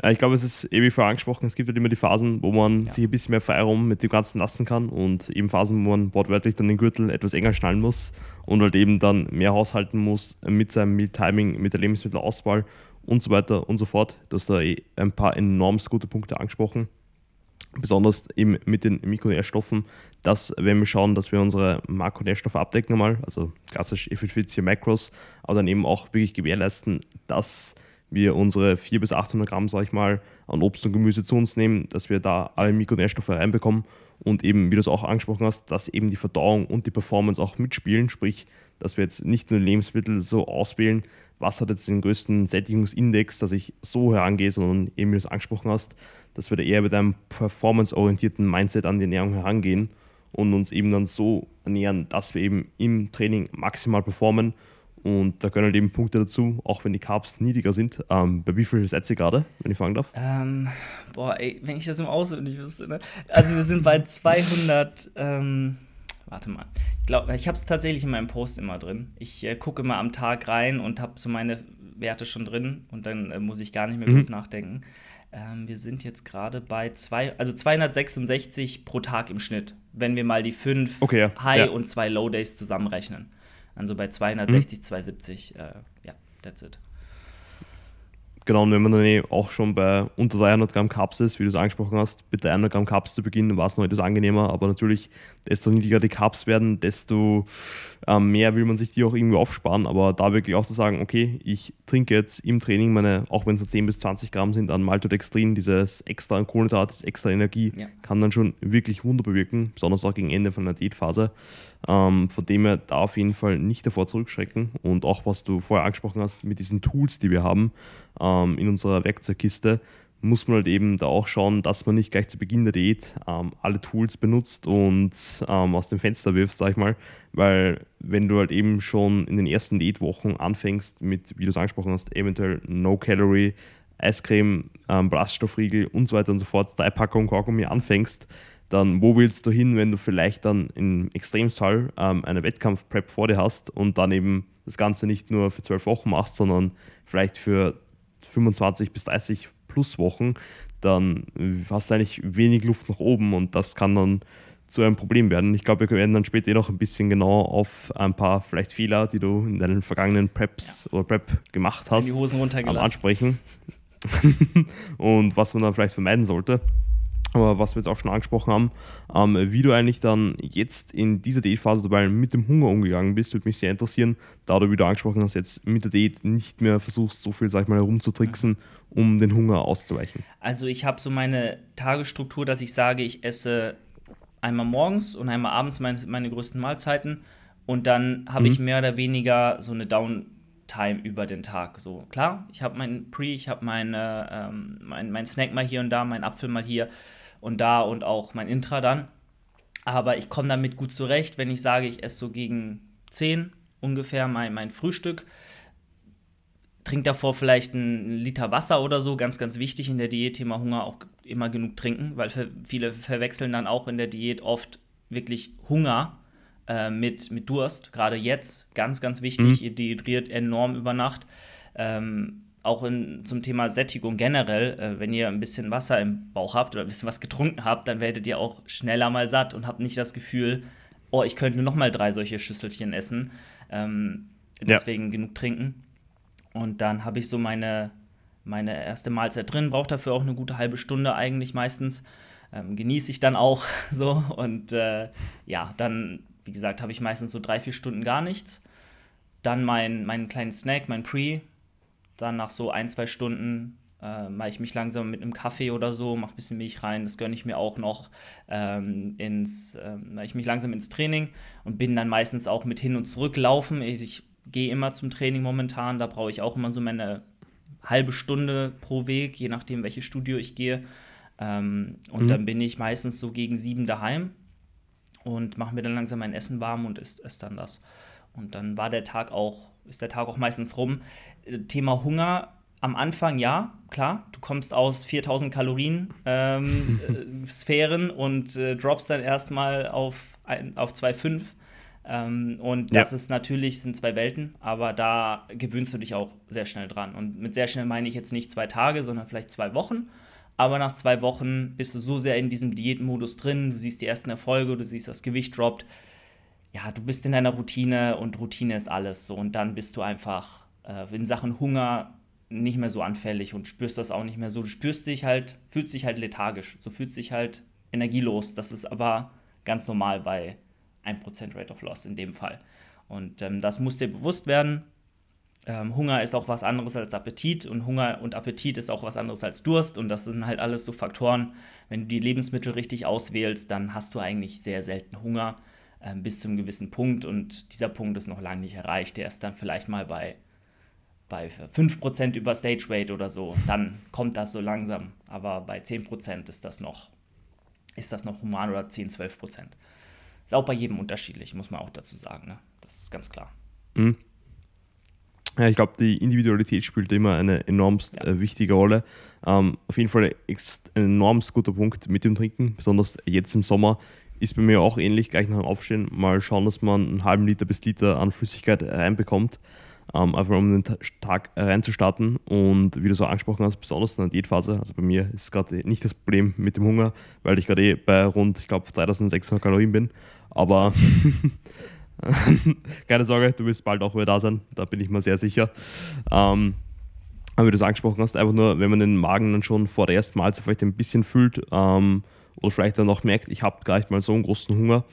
Ich glaube, es ist eh wie vorher angesprochen, es gibt halt immer die Phasen, wo man ja. sich ein bisschen mehr Freiraum mit dem Ganzen lassen kann und eben Phasen, wo man wortwörtlich dann den Gürtel etwas enger schnallen muss und halt eben dann mehr haushalten muss mit seinem Meal-Timing, mit der Lebensmittelauswahl und so weiter und so fort. Du hast da eh ein paar enorm gute Punkte angesprochen. Besonders eben mit den Mikronährstoffen, dass wenn wir schauen, dass wir unsere Makronährstoffe abdecken mal, also klassisch Effizienz Macros, aber dann eben auch wirklich gewährleisten, dass wir unsere 400 bis 800 Gramm, sag ich mal, an Obst und Gemüse zu uns nehmen, dass wir da alle Mikronährstoffe reinbekommen und eben, wie du es auch angesprochen hast, dass eben die Verdauung und die Performance auch mitspielen, sprich, dass wir jetzt nicht nur Lebensmittel so auswählen, was hat jetzt den größten Sättigungsindex, dass ich so herangehe, sondern eben, wie du es angesprochen hast, dass wir da eher mit einem performanceorientierten Mindset an die Ernährung herangehen und uns eben dann so ernähren, dass wir eben im Training maximal performen und da können halt eben Punkte dazu, auch wenn die Carbs niedriger sind. Ähm, bei wie viel seid ihr gerade, wenn ich fragen darf? Ähm, boah, ey, wenn ich das im Auswendig wüsste, ne? Also wir sind bei 200, ähm, warte mal. Ich glaube, ich habe es tatsächlich in meinem Post immer drin. Ich äh, gucke immer am Tag rein und habe so meine Werte schon drin und dann äh, muss ich gar nicht mehr mhm. groß nachdenken. Ähm, wir sind jetzt gerade bei zwei, also 266 pro Tag im Schnitt, wenn wir mal die fünf okay, ja. High- ja. und zwei Low-Days zusammenrechnen. Also bei 260, mhm. 270, äh, ja, that's it. Genau, und wenn man dann eh auch schon bei unter 300 Gramm Carbs ist, wie du es angesprochen hast, mit 300 Gramm Carbs zu beginnen, war es noch etwas angenehmer, aber natürlich, desto niedriger die Carbs werden, desto ähm, mehr will man sich die auch irgendwie aufsparen, aber da wirklich auch zu sagen, okay, ich trinke jetzt im Training meine, auch wenn es 10 bis 20 Gramm sind, an Maltodextrin, dieses extra Kohlenhydrat, das extra Energie, ja. kann dann schon wirklich Wunder bewirken, besonders auch gegen Ende von der Diätphase. Ähm, von dem her da auf jeden Fall nicht davor zurückschrecken. Und auch was du vorher angesprochen hast mit diesen Tools, die wir haben ähm, in unserer Werkzeugkiste, muss man halt eben da auch schauen, dass man nicht gleich zu Beginn der Diät ähm, alle Tools benutzt und ähm, aus dem Fenster wirft, sag ich mal. Weil wenn du halt eben schon in den ersten Diätwochen anfängst mit, wie du es angesprochen hast, eventuell No-Calorie, Eiscreme, ähm, Ballaststoffriegel und so weiter und so fort, drei Packungen Kaugummi anfängst, dann wo willst du hin, wenn du vielleicht dann im Extremfall ähm, eine Wettkampf-Prep vor dir hast und dann eben das Ganze nicht nur für zwölf Wochen machst, sondern vielleicht für 25 bis 30 plus Wochen, dann hast du eigentlich wenig Luft nach oben und das kann dann zu einem Problem werden. Ich glaube, wir werden dann später eh noch ein bisschen genau auf ein paar vielleicht Fehler, die du in deinen vergangenen Preps ja. oder Prep gemacht hast, Hosen ansprechen und was man dann vielleicht vermeiden sollte. Aber was wir jetzt auch schon angesprochen haben, ähm, wie du eigentlich dann jetzt in dieser Diätphase dabei mit dem Hunger umgegangen bist, würde mich sehr interessieren, da du, wie du angesprochen hast, jetzt mit der Diät nicht mehr versuchst, so viel, sag ich mal, herumzutricksen, um den Hunger auszuweichen. Also ich habe so meine Tagesstruktur, dass ich sage, ich esse einmal morgens und einmal abends meine, meine größten Mahlzeiten und dann habe mhm. ich mehr oder weniger so eine Downtime über den Tag. So, klar, ich habe mein Pre, ich habe meine, ähm, mein, mein Snack mal hier und da, mein Apfel mal hier und da und auch mein Intra dann. Aber ich komme damit gut zurecht, wenn ich sage, ich esse so gegen 10 ungefähr mein, mein Frühstück. Trink davor vielleicht einen Liter Wasser oder so, ganz, ganz wichtig in der Diät, Thema Hunger auch immer genug trinken, weil viele verwechseln dann auch in der Diät oft wirklich Hunger äh, mit, mit Durst. Gerade jetzt, ganz, ganz wichtig, mhm. ihr dehydriert enorm über Nacht. Ähm, auch in, zum Thema Sättigung generell, äh, wenn ihr ein bisschen Wasser im Bauch habt oder ein bisschen was getrunken habt, dann werdet ihr auch schneller mal satt und habt nicht das Gefühl, oh, ich könnte nur noch mal drei solche Schüsselchen essen. Ähm, deswegen ja. genug trinken. Und dann habe ich so meine, meine erste Mahlzeit drin, brauche dafür auch eine gute halbe Stunde eigentlich meistens. Ähm, genieße ich dann auch so. Und äh, ja, dann, wie gesagt, habe ich meistens so drei, vier Stunden gar nichts. Dann mein, meinen kleinen Snack, mein Pre, dann nach so ein, zwei Stunden äh, mache ich mich langsam mit einem Kaffee oder so, mache ein bisschen Milch rein, das gönne ich mir auch noch ähm, ins, äh, mache ich mich langsam ins Training und bin dann meistens auch mit hin und zurück laufen. Ich, ich gehe immer zum Training momentan, da brauche ich auch immer so meine halbe Stunde pro Weg, je nachdem, welches Studio ich gehe. Ähm, und mhm. dann bin ich meistens so gegen sieben daheim und mache mir dann langsam mein Essen warm und esse dann das. Und dann war der Tag auch, ist der Tag auch meistens rum. Thema Hunger am Anfang ja, klar, du kommst aus 4000 Kalorien ähm, äh, Sphären und äh, droppst dann erstmal auf, auf 2,5. Ähm, und das ja. ist natürlich, sind zwei Welten, aber da gewöhnst du dich auch sehr schnell dran. Und mit sehr schnell meine ich jetzt nicht zwei Tage, sondern vielleicht zwei Wochen. Aber nach zwei Wochen bist du so sehr in diesem Diätmodus drin, du siehst die ersten Erfolge, du siehst, das Gewicht droppt. Ja, du bist in deiner Routine und Routine ist alles so. Und dann bist du einfach äh, in Sachen Hunger nicht mehr so anfällig und spürst das auch nicht mehr so. Du spürst dich halt, fühlst dich halt lethargisch, so fühlst dich halt energielos. Das ist aber ganz normal bei 1% Rate of Loss in dem Fall. Und ähm, das muss dir bewusst werden. Ähm, Hunger ist auch was anderes als Appetit und Hunger und Appetit ist auch was anderes als Durst und das sind halt alles so Faktoren. Wenn du die Lebensmittel richtig auswählst, dann hast du eigentlich sehr selten Hunger ähm, bis zu einem gewissen Punkt und dieser Punkt ist noch lange nicht erreicht. Der ist dann vielleicht mal bei bei 5% über Stage Weight oder so, dann kommt das so langsam. Aber bei 10% ist das noch, ist das noch human oder 10, 12%. Ist auch bei jedem unterschiedlich, muss man auch dazu sagen. Ne? Das ist ganz klar. Mhm. Ja, ich glaube, die Individualität spielt immer eine enormst ja. äh, wichtige Rolle. Ähm, auf jeden Fall ein enormst guter Punkt mit dem Trinken, besonders jetzt im Sommer ist bei mir auch ähnlich, gleich nach dem Aufstehen mal schauen, dass man einen halben Liter bis Liter an Flüssigkeit reinbekommt ähm, einfach um den Tag reinzustarten. Und wie du so angesprochen hast, besonders in der Diätphase, also bei mir ist gerade nicht das Problem mit dem Hunger, weil ich gerade eh bei rund, ich glaube, 3600 Kalorien bin. Aber keine Sorge, du wirst bald auch wieder da sein, da bin ich mir sehr sicher. Ähm, aber wie du es angesprochen hast, einfach nur, wenn man den Magen dann schon vor der ersten Mahlzeit vielleicht ein bisschen fühlt, ähm, oder vielleicht dann auch merkt, ich habe gar nicht mal so einen großen Hunger.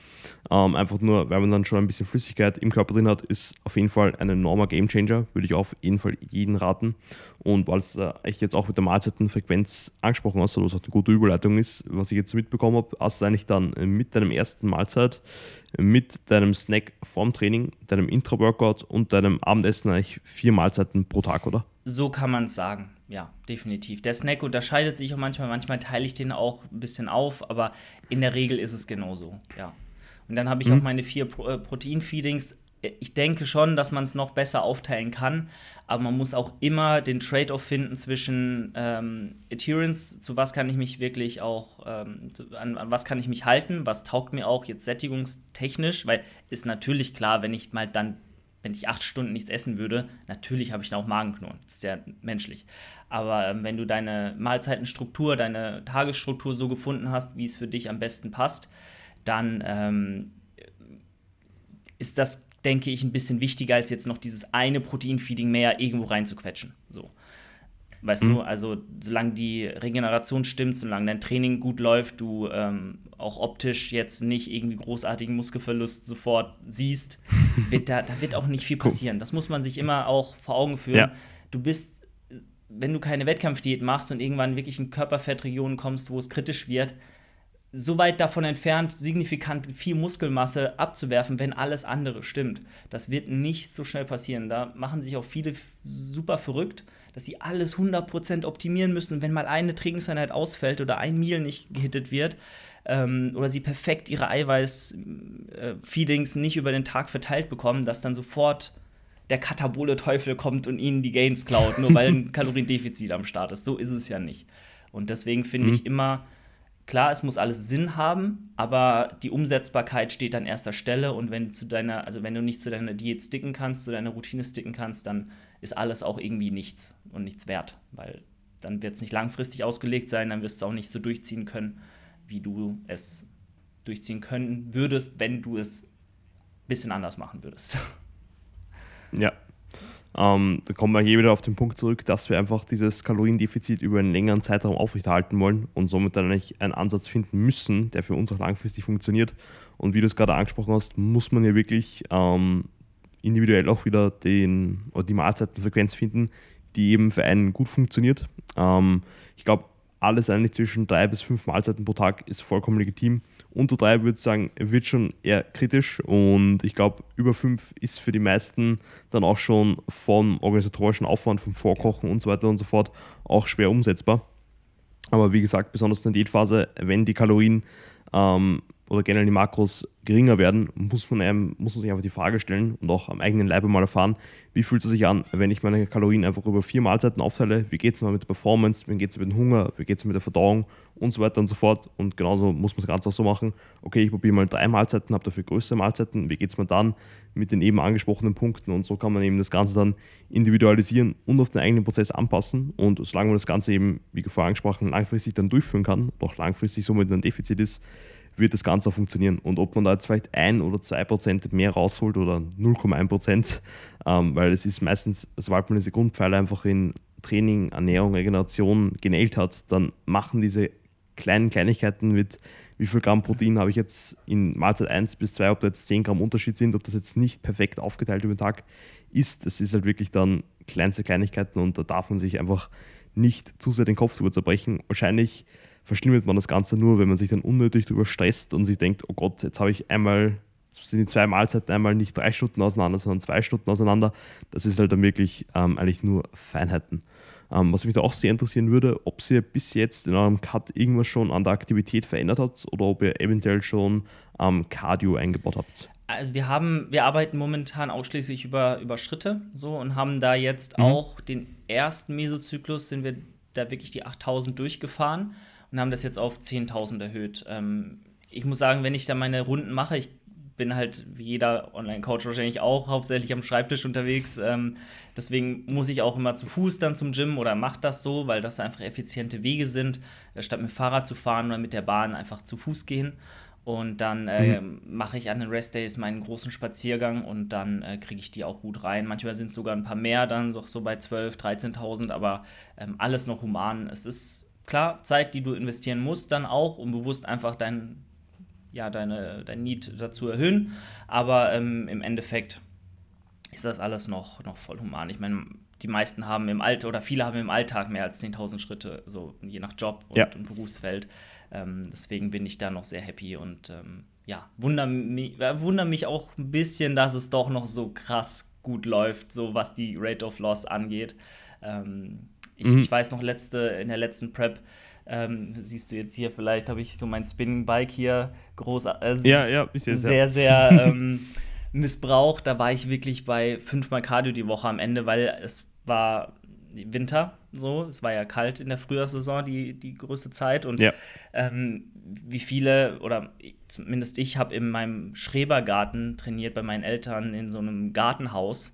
Ähm, einfach nur, weil man dann schon ein bisschen Flüssigkeit im Körper drin hat, ist auf jeden Fall ein enormer Gamechanger. Würde ich auf jeden Fall jeden raten. Und weil es äh, jetzt auch mit der Mahlzeitenfrequenz angesprochen hast, was auch eine gute Überleitung ist, was ich jetzt mitbekommen habe, hast du eigentlich dann mit deinem ersten Mahlzeit, mit deinem Snack vorm Training, deinem Intra-Workout und deinem Abendessen eigentlich vier Mahlzeiten pro Tag, oder? So kann man es sagen ja, definitiv. Der Snack unterscheidet sich auch manchmal. Manchmal teile ich den auch ein bisschen auf, aber in der Regel ist es genauso, ja. Und dann habe ich mhm. auch meine vier Pro äh, Protein-Feedings. Ich denke schon, dass man es noch besser aufteilen kann, aber man muss auch immer den Trade-off finden zwischen ähm, Adherence, zu was kann ich mich wirklich auch, ähm, zu, an, an, was kann ich mich halten, was taugt mir auch jetzt sättigungstechnisch, weil ist natürlich klar, wenn ich mal dann wenn ich acht Stunden nichts essen würde, natürlich habe ich dann auch Magenknurren. Das ist ja menschlich. Aber ähm, wenn du deine Mahlzeitenstruktur, deine Tagesstruktur so gefunden hast, wie es für dich am besten passt, dann ähm, ist das, denke ich, ein bisschen wichtiger, als jetzt noch dieses eine Proteinfeeding mehr irgendwo reinzuquetschen. So. Weißt mhm. du, also solange die Regeneration stimmt, solange dein Training gut läuft, du ähm, auch optisch jetzt nicht irgendwie großartigen Muskelverlust sofort siehst, wird da, da wird auch nicht viel passieren. Das muss man sich immer auch vor Augen führen. Ja. Du bist, wenn du keine Wettkampfdiät machst und irgendwann wirklich in Körperfettregionen kommst, wo es kritisch wird, so weit davon entfernt, signifikant viel Muskelmasse abzuwerfen, wenn alles andere stimmt. Das wird nicht so schnell passieren. Da machen sich auch viele super verrückt, dass sie alles 100% optimieren müssen. Und wenn mal eine Trainingseinheit ausfällt oder ein Meal nicht gehittet wird, ähm, oder sie perfekt ihre Eiweiß-Feedings nicht über den Tag verteilt bekommen, dass dann sofort der katabole Teufel kommt und ihnen die Gains klaut, nur weil ein Kaloriendefizit am Start ist. So ist es ja nicht. Und deswegen finde mhm. ich immer, klar, es muss alles Sinn haben, aber die Umsetzbarkeit steht an erster Stelle und wenn du zu deiner, also wenn du nicht zu deiner Diät sticken kannst, zu deiner Routine sticken kannst, dann ist alles auch irgendwie nichts und nichts wert, weil dann wird es nicht langfristig ausgelegt sein, dann wirst du es auch nicht so durchziehen können, wie du es durchziehen können würdest, wenn du es ein bisschen anders machen würdest. Ja, ähm, da kommen wir hier wieder auf den Punkt zurück, dass wir einfach dieses Kaloriendefizit über einen längeren Zeitraum aufrechterhalten wollen und somit dann eigentlich einen Ansatz finden müssen, der für uns auch langfristig funktioniert. Und wie du es gerade angesprochen hast, muss man ja wirklich ähm, individuell auch wieder den, oder die Mahlzeitenfrequenz finden, die eben für einen gut funktioniert. Ähm, ich glaube, alles eigentlich zwischen drei bis fünf Mahlzeiten pro Tag ist vollkommen legitim unter drei würde ich sagen, wird schon eher kritisch und ich glaube, über fünf ist für die meisten dann auch schon vom organisatorischen Aufwand, vom Vorkochen und so weiter und so fort auch schwer umsetzbar. Aber wie gesagt, besonders in der Diätphase, wenn die Kalorien ähm, oder generell die Makros geringer werden, muss man, einem, muss man sich einfach die Frage stellen und auch am eigenen Leibe mal erfahren, wie fühlt es sich an, wenn ich meine Kalorien einfach über vier Mahlzeiten aufteile, wie geht es mir mit der Performance, wie geht es mit dem Hunger, wie geht es mit der Verdauung? Und so weiter und so fort. Und genauso muss man das Ganze auch so machen, okay, ich probiere mal drei Mahlzeiten, habe dafür größere Mahlzeiten, wie geht es mir dann mit den eben angesprochenen Punkten? Und so kann man eben das Ganze dann individualisieren und auf den eigenen Prozess anpassen. Und solange man das Ganze eben, wie vorher angesprochen, langfristig dann durchführen kann und auch langfristig somit ein Defizit ist, wird das Ganze auch funktionieren. Und ob man da jetzt vielleicht ein oder zwei Prozent mehr rausholt oder 0,1 Prozent, ähm, weil es ist meistens, sobald man diese Grundpfeiler einfach in Training, Ernährung, Regeneration genäht hat, dann machen diese kleinen Kleinigkeiten mit, wie viel Gramm Protein habe ich jetzt in Mahlzeit 1 bis 2, ob da jetzt 10 Gramm Unterschied sind, ob das jetzt nicht perfekt aufgeteilt über den Tag ist. Das ist halt wirklich dann kleinste Kleinigkeiten und da darf man sich einfach nicht zu sehr den Kopf drüber zerbrechen. Wahrscheinlich verschlimmert man das Ganze nur, wenn man sich dann unnötig darüber stresst und sich denkt, oh Gott, jetzt habe ich einmal, sind die zwei Mahlzeiten einmal nicht drei Stunden auseinander, sondern zwei Stunden auseinander. Das ist halt dann wirklich ähm, eigentlich nur Feinheiten. Ähm, was mich da auch sehr interessieren würde, ob ihr bis jetzt in eurem Cut irgendwas schon an der Aktivität verändert habt oder ob ihr eventuell schon ähm, Cardio eingebaut habt. Also wir haben, wir arbeiten momentan ausschließlich über, über Schritte so und haben da jetzt mhm. auch den ersten Mesozyklus sind wir da wirklich die 8000 durchgefahren und haben das jetzt auf 10.000 erhöht. Ähm, ich muss sagen, wenn ich da meine Runden mache, ich bin halt wie jeder Online-Coach wahrscheinlich auch hauptsächlich am Schreibtisch unterwegs. Ähm, deswegen muss ich auch immer zu Fuß dann zum Gym oder mache das so, weil das einfach effiziente Wege sind, statt mit Fahrrad zu fahren oder mit der Bahn einfach zu Fuß gehen. Und dann äh, mhm. mache ich an den Restdays meinen großen Spaziergang und dann äh, kriege ich die auch gut rein. Manchmal sind es sogar ein paar mehr, dann so, so bei 12.000, 13.000, aber ähm, alles noch human. Es ist klar, Zeit, die du investieren musst, dann auch, um bewusst einfach dein, ja, deine, dein Need dazu erhöhen. Aber ähm, im Endeffekt ist das alles noch, noch voll human. Ich meine, die meisten haben im Alltag oder viele haben im Alltag mehr als 10.000 Schritte, so je nach Job und, ja. und Berufsfeld. Ähm, deswegen bin ich da noch sehr happy und ähm, ja, wundere mich, äh, mich auch ein bisschen, dass es doch noch so krass gut läuft, so was die Rate of Loss angeht. Ähm, ich, mhm. ich weiß noch, letzte, in der letzten Prep, ähm, siehst du jetzt hier, vielleicht habe ich so mein Spinning Bike hier groß, äh, ja, ja, ich sehr, ja. sehr ähm, missbraucht. Da war ich wirklich bei fünfmal Cardio die Woche am Ende, weil es war Winter, so, es war ja kalt in der Frühjahrssaison, die, die größte Zeit. Und ja. ähm, wie viele, oder zumindest ich habe in meinem Schrebergarten trainiert bei meinen Eltern in so einem Gartenhaus.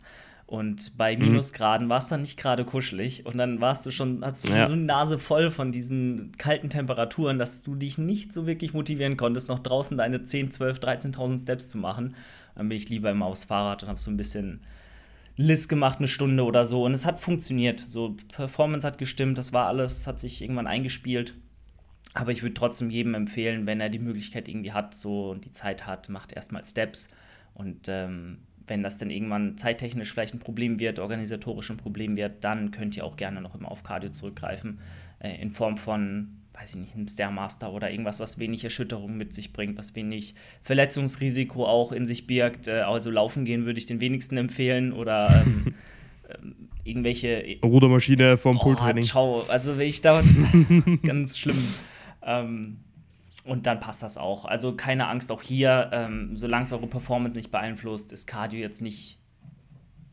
Und bei mhm. Minusgraden war es dann nicht gerade kuschelig. Und dann warst du schon, hattest du ja. schon so eine Nase voll von diesen kalten Temperaturen, dass du dich nicht so wirklich motivieren konntest, noch draußen deine 10, 12, 13.000 Steps zu machen. Dann bin ich lieber immer aufs Fahrrad und habe so ein bisschen List gemacht, eine Stunde oder so. Und es hat funktioniert. So, Performance hat gestimmt, das war alles, hat sich irgendwann eingespielt. Aber ich würde trotzdem jedem empfehlen, wenn er die Möglichkeit irgendwie hat, so und die Zeit hat, macht erstmal Steps. Und ähm, wenn das dann irgendwann zeittechnisch vielleicht ein Problem wird, organisatorisch ein Problem wird, dann könnt ihr auch gerne noch immer auf Cardio zurückgreifen. Äh, in Form von, weiß ich nicht, einem Stairmaster oder irgendwas, was wenig Erschütterung mit sich bringt, was wenig Verletzungsrisiko auch in sich birgt. Äh, also laufen gehen würde ich den wenigsten empfehlen oder ähm, ähm, irgendwelche. Rudermaschine vom oh, Pultraining. Ciao, also wenn ich da ganz schlimm. Ähm, und dann passt das auch. Also keine Angst, auch hier, ähm, solange es eure Performance nicht beeinflusst, ist Cardio jetzt nicht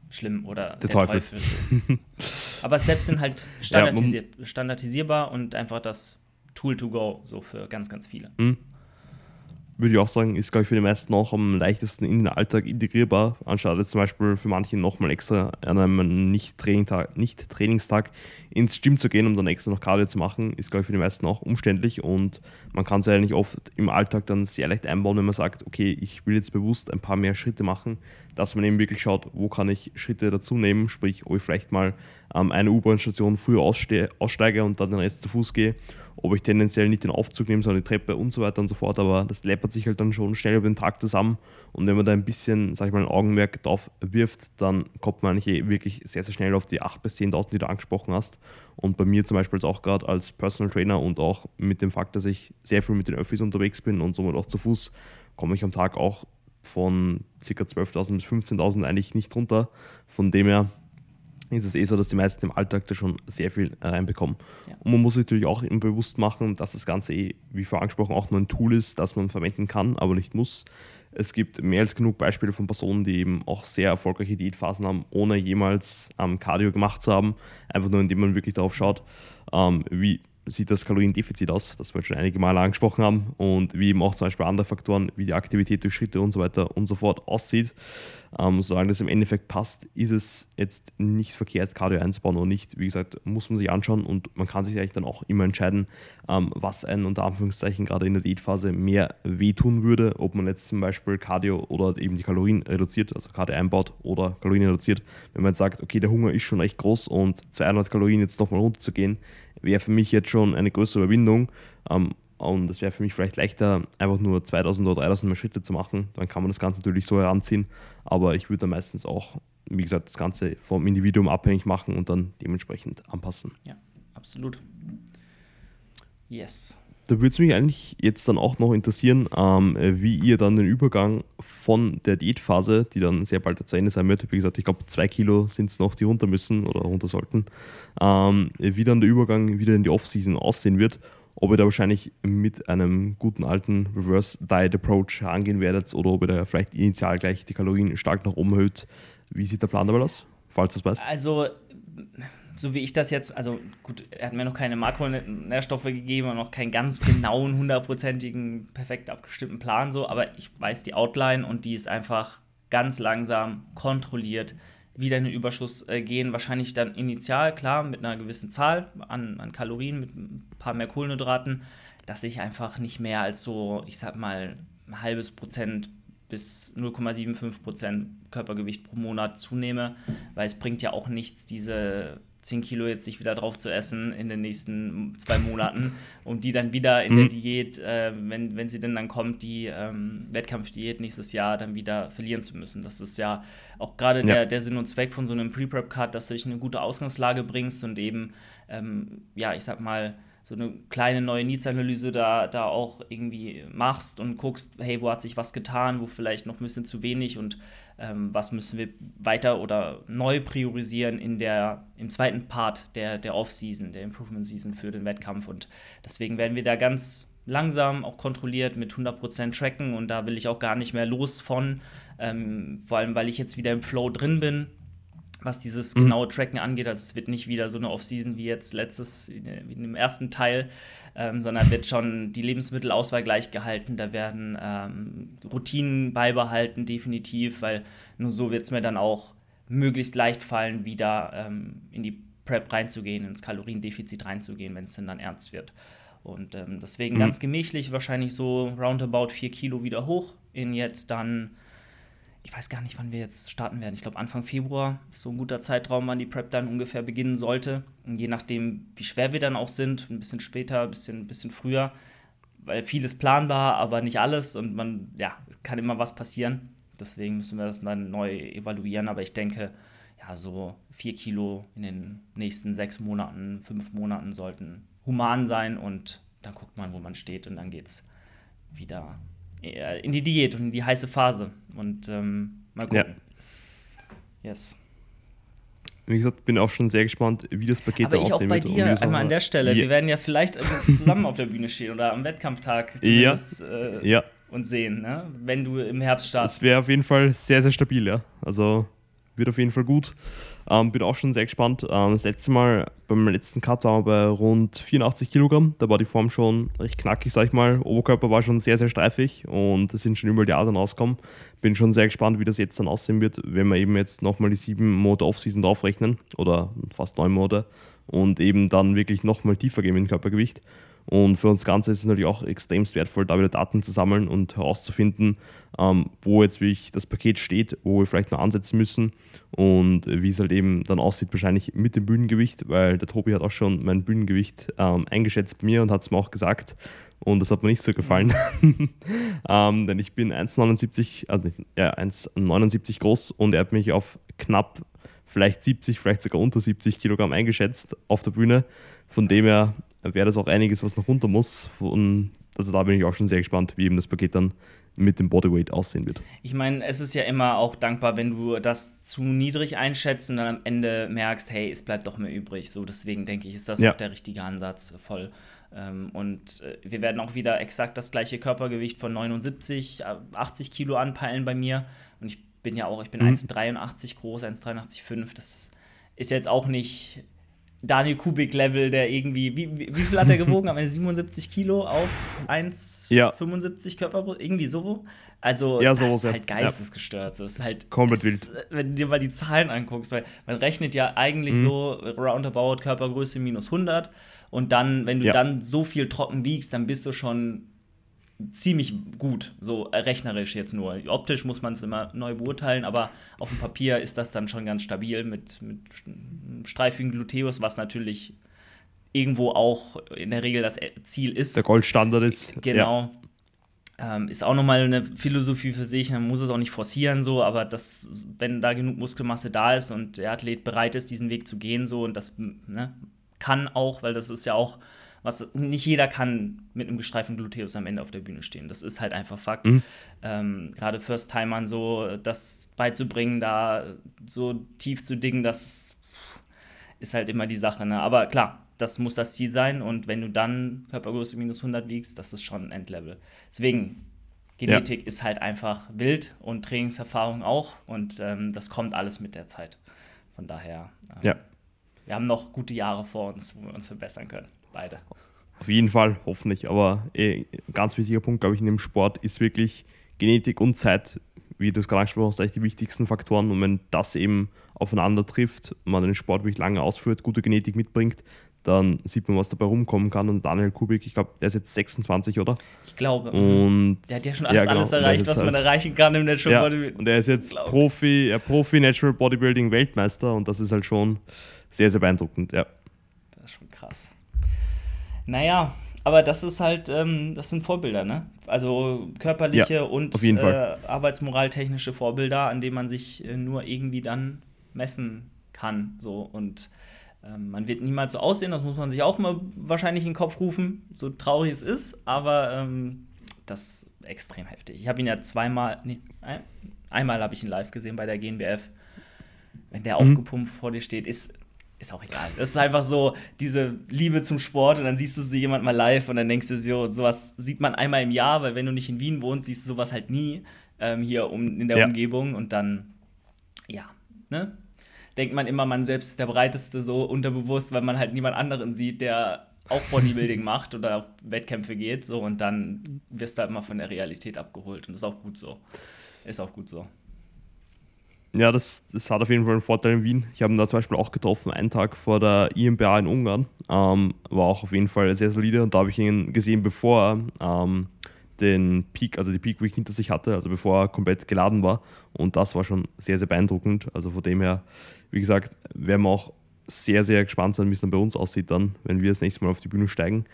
schlimm oder der, der Teufel. Teufel. Aber Steps sind halt standardisier standardisierbar und einfach das Tool to go, so für ganz, ganz viele. Mhm würde ich auch sagen, ist, glaube ich, für die meisten auch am leichtesten in den Alltag integrierbar, anstatt jetzt zum Beispiel für manche nochmal extra an einem Nicht-Trainingstag nicht ins Gym zu gehen, um dann extra noch Cardio zu machen, ist, glaube ich, für die meisten auch umständlich. Und man kann es eigentlich oft im Alltag dann sehr leicht einbauen, wenn man sagt, okay, ich will jetzt bewusst ein paar mehr Schritte machen, dass man eben wirklich schaut, wo kann ich Schritte dazu nehmen, sprich, ob ich vielleicht mal ähm, eine U-Bahn-Station früher aussteige und dann den Rest zu Fuß gehe ob ich tendenziell nicht den Aufzug nehme, sondern die Treppe und so weiter und so fort. Aber das läppert sich halt dann schon schnell über den Tag zusammen. Und wenn man da ein bisschen, sag ich mal, ein Augenmerk drauf wirft, dann kommt man eigentlich eh wirklich sehr, sehr schnell auf die 8.000 bis 10.000, die du angesprochen hast. Und bei mir zum Beispiel auch gerade als Personal Trainer und auch mit dem Fakt, dass ich sehr viel mit den Öffis unterwegs bin und somit auch zu Fuß, komme ich am Tag auch von ca. 12.000 bis 15.000 eigentlich nicht runter. Von dem her ist es eh so, dass die meisten im Alltag da schon sehr viel reinbekommen. Ja. Und man muss sich natürlich auch bewusst machen, dass das Ganze eh, wie vorher angesprochen, auch nur ein Tool ist, das man verwenden kann, aber nicht muss. Es gibt mehr als genug Beispiele von Personen, die eben auch sehr erfolgreiche Diätphasen haben, ohne jemals ähm, Cardio gemacht zu haben. Einfach nur, indem man wirklich darauf schaut, ähm, wie sieht das Kaloriendefizit aus, das wir schon einige Male angesprochen haben und wie eben auch zum Beispiel andere Faktoren wie die Aktivität durch Schritte und so weiter und so fort aussieht. Ähm, solange das im Endeffekt passt, ist es jetzt nicht verkehrt, Cardio einzubauen oder nicht. Wie gesagt, muss man sich anschauen und man kann sich eigentlich dann auch immer entscheiden, ähm, was einen unter Anführungszeichen gerade in der Diätphase mehr wehtun würde, ob man jetzt zum Beispiel Cardio oder eben die Kalorien reduziert, also Cardio einbaut oder Kalorien reduziert. Wenn man jetzt sagt, okay, der Hunger ist schon recht groß und 200 Kalorien jetzt nochmal runterzugehen, wäre für mich jetzt schon eine größere Überwindung. Ähm, und es wäre für mich vielleicht leichter, einfach nur 2000 oder 3000 mehr Schritte zu machen. Dann kann man das Ganze natürlich so heranziehen. Aber ich würde meistens auch, wie gesagt, das Ganze vom Individuum abhängig machen und dann dementsprechend anpassen. Ja, absolut. Yes. Da würde es mich eigentlich jetzt dann auch noch interessieren, ähm, wie ihr dann den Übergang von der Diätphase, die dann sehr bald zu Ende sein wird, wie gesagt, ich glaube, zwei Kilo sind es noch, die runter müssen oder runter sollten, ähm, wie dann der Übergang wieder in die Offseason aussehen wird. Ob ihr da wahrscheinlich mit einem guten alten Reverse Diet Approach herangehen werdet oder ob ihr da vielleicht initial gleich die Kalorien stark nach oben erhöht. Wie sieht der Plan dabei aus, falls das passt? Also so wie ich das jetzt, also gut, er hat mir noch keine Makronährstoffe gegeben und noch keinen ganz genauen, hundertprozentigen, perfekt abgestimmten Plan so, aber ich weiß die Outline und die ist einfach ganz langsam kontrolliert wieder in den Überschuss äh, gehen. Wahrscheinlich dann initial, klar, mit einer gewissen Zahl an, an Kalorien, mit ein paar mehr Kohlenhydraten, dass ich einfach nicht mehr als so, ich sag mal, ein halbes Prozent bis 0,75 Prozent Körpergewicht pro Monat zunehme, weil es bringt ja auch nichts, diese 10 Kilo jetzt sich wieder drauf zu essen in den nächsten zwei Monaten und die dann wieder in mhm. der Diät, äh, wenn, wenn sie denn dann kommt, die ähm, Wettkampfdiät nächstes Jahr dann wieder verlieren zu müssen. Das ist ja auch gerade ja. der, der Sinn und Zweck von so einem Pre-Prep-Cut, dass du dich in eine gute Ausgangslage bringst und eben, ähm, ja, ich sag mal, so eine kleine neue Needs-Analyse da, da auch irgendwie machst und guckst, hey, wo hat sich was getan, wo vielleicht noch ein bisschen zu wenig und ähm, was müssen wir weiter oder neu priorisieren in der, im zweiten Part der, der Off-Season, der Improvement-Season für den Wettkampf. Und deswegen werden wir da ganz langsam, auch kontrolliert mit 100% tracken und da will ich auch gar nicht mehr los von, ähm, vor allem weil ich jetzt wieder im Flow drin bin was dieses mhm. genaue Tracken angeht. Also es wird nicht wieder so eine Off-Season wie jetzt letztes, wie in dem ersten Teil, ähm, sondern wird schon die Lebensmittelauswahl gleich gehalten. Da werden ähm, Routinen beibehalten, definitiv, weil nur so wird es mir dann auch möglichst leicht fallen, wieder ähm, in die Prep reinzugehen, ins Kaloriendefizit reinzugehen, wenn es denn dann ernst wird. Und ähm, deswegen mhm. ganz gemächlich, wahrscheinlich so roundabout 4 Kilo wieder hoch in jetzt dann ich weiß gar nicht, wann wir jetzt starten werden. Ich glaube, Anfang Februar ist so ein guter Zeitraum, wann die Prep dann ungefähr beginnen sollte. Und je nachdem, wie schwer wir dann auch sind, ein bisschen später, ein bisschen, bisschen früher, weil vieles planbar, aber nicht alles und man, ja, kann immer was passieren. Deswegen müssen wir das dann neu evaluieren. Aber ich denke, ja, so vier Kilo in den nächsten sechs Monaten, fünf Monaten sollten human sein und dann guckt man, wo man steht und dann geht es wieder in die Diät und in die heiße Phase. Und ähm, mal gucken. Ja. Yes. Wie gesagt, bin auch schon sehr gespannt, wie das Paket Aber da aussehen wird. Aber ich auch bei dir einmal an der Stelle. Ja. Wir werden ja vielleicht zusammen auf der Bühne stehen oder am Wettkampftag zumindest ja. Äh, ja. und sehen, ne? wenn du im Herbst startest. Das wäre auf jeden Fall sehr, sehr stabil, ja. Also wird auf jeden Fall gut. Ähm, bin auch schon sehr gespannt. Ähm, das letzte Mal beim letzten Cut waren wir bei rund 84 Kilogramm. Da war die Form schon recht knackig, sag ich mal. Oberkörper war schon sehr, sehr streifig und es sind schon überall die Adern rausgekommen. Bin schon sehr gespannt, wie das jetzt dann aussehen wird, wenn wir eben jetzt nochmal die sieben Monate Off-Season draufrechnen oder fast neun Monate und eben dann wirklich nochmal tiefer gehen im Körpergewicht. Und für uns Ganze ist es natürlich auch extrem wertvoll, da wieder Daten zu sammeln und herauszufinden, ähm, wo jetzt wirklich das Paket steht, wo wir vielleicht noch ansetzen müssen und wie es halt eben dann aussieht, wahrscheinlich mit dem Bühnengewicht, weil der Tobi hat auch schon mein Bühnengewicht ähm, eingeschätzt bei mir und hat es mir auch gesagt. Und das hat mir nicht so gefallen. ähm, denn ich bin 1,79, also ja, 1,79 groß und er hat mich auf knapp vielleicht 70, vielleicht sogar unter 70 Kilogramm eingeschätzt auf der Bühne. Von dem her wäre das auch einiges, was noch runter muss. Von, also da bin ich auch schon sehr gespannt, wie eben das Paket dann mit dem Bodyweight aussehen wird. Ich meine, es ist ja immer auch dankbar, wenn du das zu niedrig einschätzt und dann am Ende merkst, hey, es bleibt doch mehr übrig. So, deswegen denke ich, ist das ja. auch der richtige Ansatz voll. Ähm, und äh, wir werden auch wieder exakt das gleiche Körpergewicht von 79, 80 Kilo anpeilen bei mir. Und ich bin ja auch, ich bin mhm. 1,83 groß, 1,83,5. Das ist jetzt auch nicht Daniel Kubik-Level, der irgendwie, wie, wie, wie, viel hat er gewogen? Am Ende 77 Kilo auf 1,75 ja. Körpergröße, irgendwie so. Also, ja, so das ist halt geistesgestört. Das ist halt komplett wild. Wenn du dir mal die Zahlen anguckst, weil man rechnet ja eigentlich mhm. so roundabout Körpergröße minus 100 und dann, wenn du ja. dann so viel trocken wiegst, dann bist du schon ziemlich gut, so rechnerisch jetzt nur. Optisch muss man es immer neu beurteilen, aber auf dem Papier ist das dann schon ganz stabil mit, mit streifigen Gluteus, was natürlich irgendwo auch in der Regel das Ziel ist. Der Goldstandard ist. Genau. Ja. Ähm, ist auch nochmal eine Philosophie für sich. Man muss es auch nicht forcieren, so, aber das, wenn da genug Muskelmasse da ist und der Athlet bereit ist, diesen Weg zu gehen, so, und das ne, kann auch, weil das ist ja auch was nicht jeder kann mit einem gestreiften Gluteus am Ende auf der Bühne stehen. Das ist halt einfach Fakt. Mhm. Ähm, Gerade First-Timern so das beizubringen, da so tief zu dingen, das ist halt immer die Sache. Ne? Aber klar, das muss das Ziel sein und wenn du dann Körpergröße minus 100 wiegst, das ist schon ein Endlevel. Deswegen, Genetik ja. ist halt einfach wild und Trainingserfahrung auch und ähm, das kommt alles mit der Zeit. Von daher, ähm, ja. wir haben noch gute Jahre vor uns, wo wir uns verbessern können. Beide. Auf jeden Fall, hoffentlich. Aber eh, ganz wichtiger Punkt, glaube ich, in dem Sport ist wirklich Genetik und Zeit, wie du es gerade angesprochen hast, eigentlich die wichtigsten Faktoren. Und wenn das eben aufeinander trifft, man den Sport wirklich lange ausführt, gute Genetik mitbringt, dann sieht man, was dabei rumkommen kann. Und Daniel Kubik, ich glaube, der ist jetzt 26, oder? Ich glaube. Und der hat ja schon alles, ja, genau. alles erreicht, was halt, man erreichen kann im Natural ja, Bodybuilding. Und er ist jetzt Profi, ja, Profi Natural Bodybuilding Weltmeister und das ist halt schon sehr, sehr beeindruckend, ja. Das ist schon krass. Naja, aber das ist halt, ähm, das sind Vorbilder, ne? Also körperliche ja, und äh, arbeitsmoraltechnische Vorbilder, an denen man sich äh, nur irgendwie dann messen kann. So und ähm, man wird niemals so aussehen, das muss man sich auch mal wahrscheinlich in den Kopf rufen, so traurig es ist, aber ähm, das ist extrem heftig. Ich habe ihn ja zweimal, nee, ein, einmal habe ich ihn live gesehen bei der GNBF. Wenn der mhm. aufgepumpt vor dir steht, ist ist auch egal. Das ist einfach so diese Liebe zum Sport und dann siehst du so jemand mal live und dann denkst du so, sowas sieht man einmal im Jahr, weil wenn du nicht in Wien wohnst, siehst du sowas halt nie ähm, hier um, in der ja. Umgebung und dann, ja, ne? Denkt man immer, man selbst ist der Breiteste so unterbewusst, weil man halt niemand anderen sieht, der auch Bodybuilding macht oder auf Wettkämpfe geht, so und dann wirst du halt mal von der Realität abgeholt und das ist auch gut so. Ist auch gut so. Ja, das, das hat auf jeden Fall einen Vorteil in Wien. Ich habe ihn da zum Beispiel auch getroffen, einen Tag vor der IMBA in Ungarn. Ähm, war auch auf jeden Fall sehr solide und da habe ich ihn gesehen, bevor er ähm, den Peak, also die Peak Week hinter sich hatte, also bevor er komplett geladen war. Und das war schon sehr, sehr beeindruckend. Also von dem her, wie gesagt, werden wir auch sehr, sehr gespannt sein, wie es dann bei uns aussieht, dann, wenn wir das nächste Mal auf die Bühne steigen.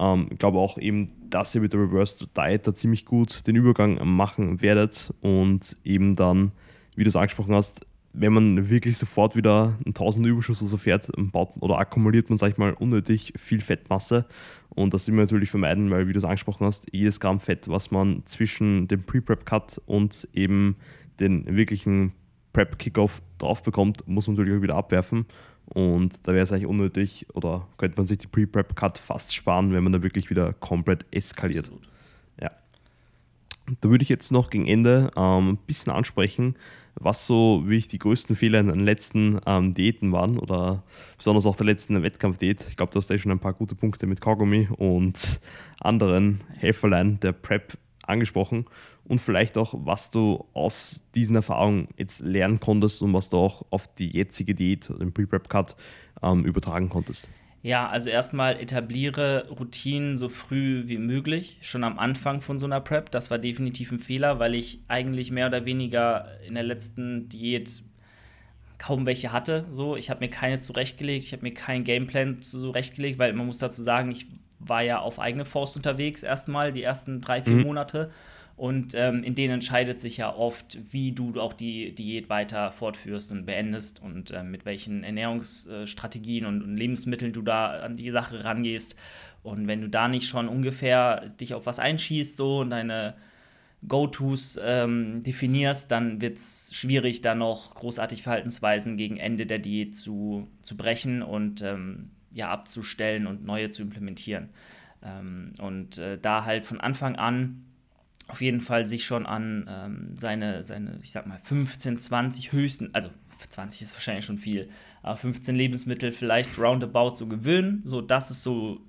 Ähm, ich glaube auch eben, dass ihr mit der Reverse Diet da ziemlich gut den Übergang machen werdet und eben dann, wie du es angesprochen hast, wenn man wirklich sofort wieder einen Tausender Überschuss oder so fährt, baut oder akkumuliert man, sag ich mal, unnötig viel Fettmasse. Und das will man natürlich vermeiden, weil, wie du es angesprochen hast, jedes Gramm Fett, was man zwischen dem Pre-Prep-Cut und eben den wirklichen Prep-Kickoff drauf bekommt, muss man natürlich auch wieder abwerfen. Und da wäre es eigentlich unnötig oder könnte man sich die Pre-Prep-Cut fast sparen, wenn man da wirklich wieder komplett eskaliert. Absolut. Ja. Da würde ich jetzt noch gegen Ende ähm, ein bisschen ansprechen, was so wirklich die größten Fehler in den letzten ähm, Diäten waren oder besonders auch der letzten Wettkampfdiät. Ich glaube, du hast da schon ein paar gute Punkte mit Kaugummi und anderen Helferlein der Prep angesprochen und vielleicht auch, was du aus diesen Erfahrungen jetzt lernen konntest und was du auch auf die jetzige Diät, den Pre-Prep-Cut, ähm, übertragen konntest. Ja, also erstmal etabliere Routinen so früh wie möglich, schon am Anfang von so einer Prep. Das war definitiv ein Fehler, weil ich eigentlich mehr oder weniger in der letzten Diät kaum welche hatte. So, ich habe mir keine zurechtgelegt, ich habe mir keinen Gameplan zurechtgelegt, weil man muss dazu sagen, ich war ja auf eigene Faust unterwegs erstmal die ersten drei, vier mhm. Monate und ähm, in denen entscheidet sich ja oft, wie du auch die Diät weiter fortführst und beendest und äh, mit welchen Ernährungsstrategien und, und, Lebensmitteln du da an die Sache rangehst. Und wenn du da nicht schon ungefähr dich auf was einschießt so und deine Go-Tos ähm, definierst, dann wird es schwierig, da noch großartig Verhaltensweisen gegen Ende der Diät zu, zu brechen und ähm, ja, abzustellen und neue zu implementieren. Ähm, und äh, da halt von Anfang an auf jeden Fall sich schon an ähm, seine, seine, ich sag mal, 15, 20 höchsten, also 20 ist wahrscheinlich schon viel, aber 15 Lebensmittel vielleicht roundabout so gewöhnen. So, das ist so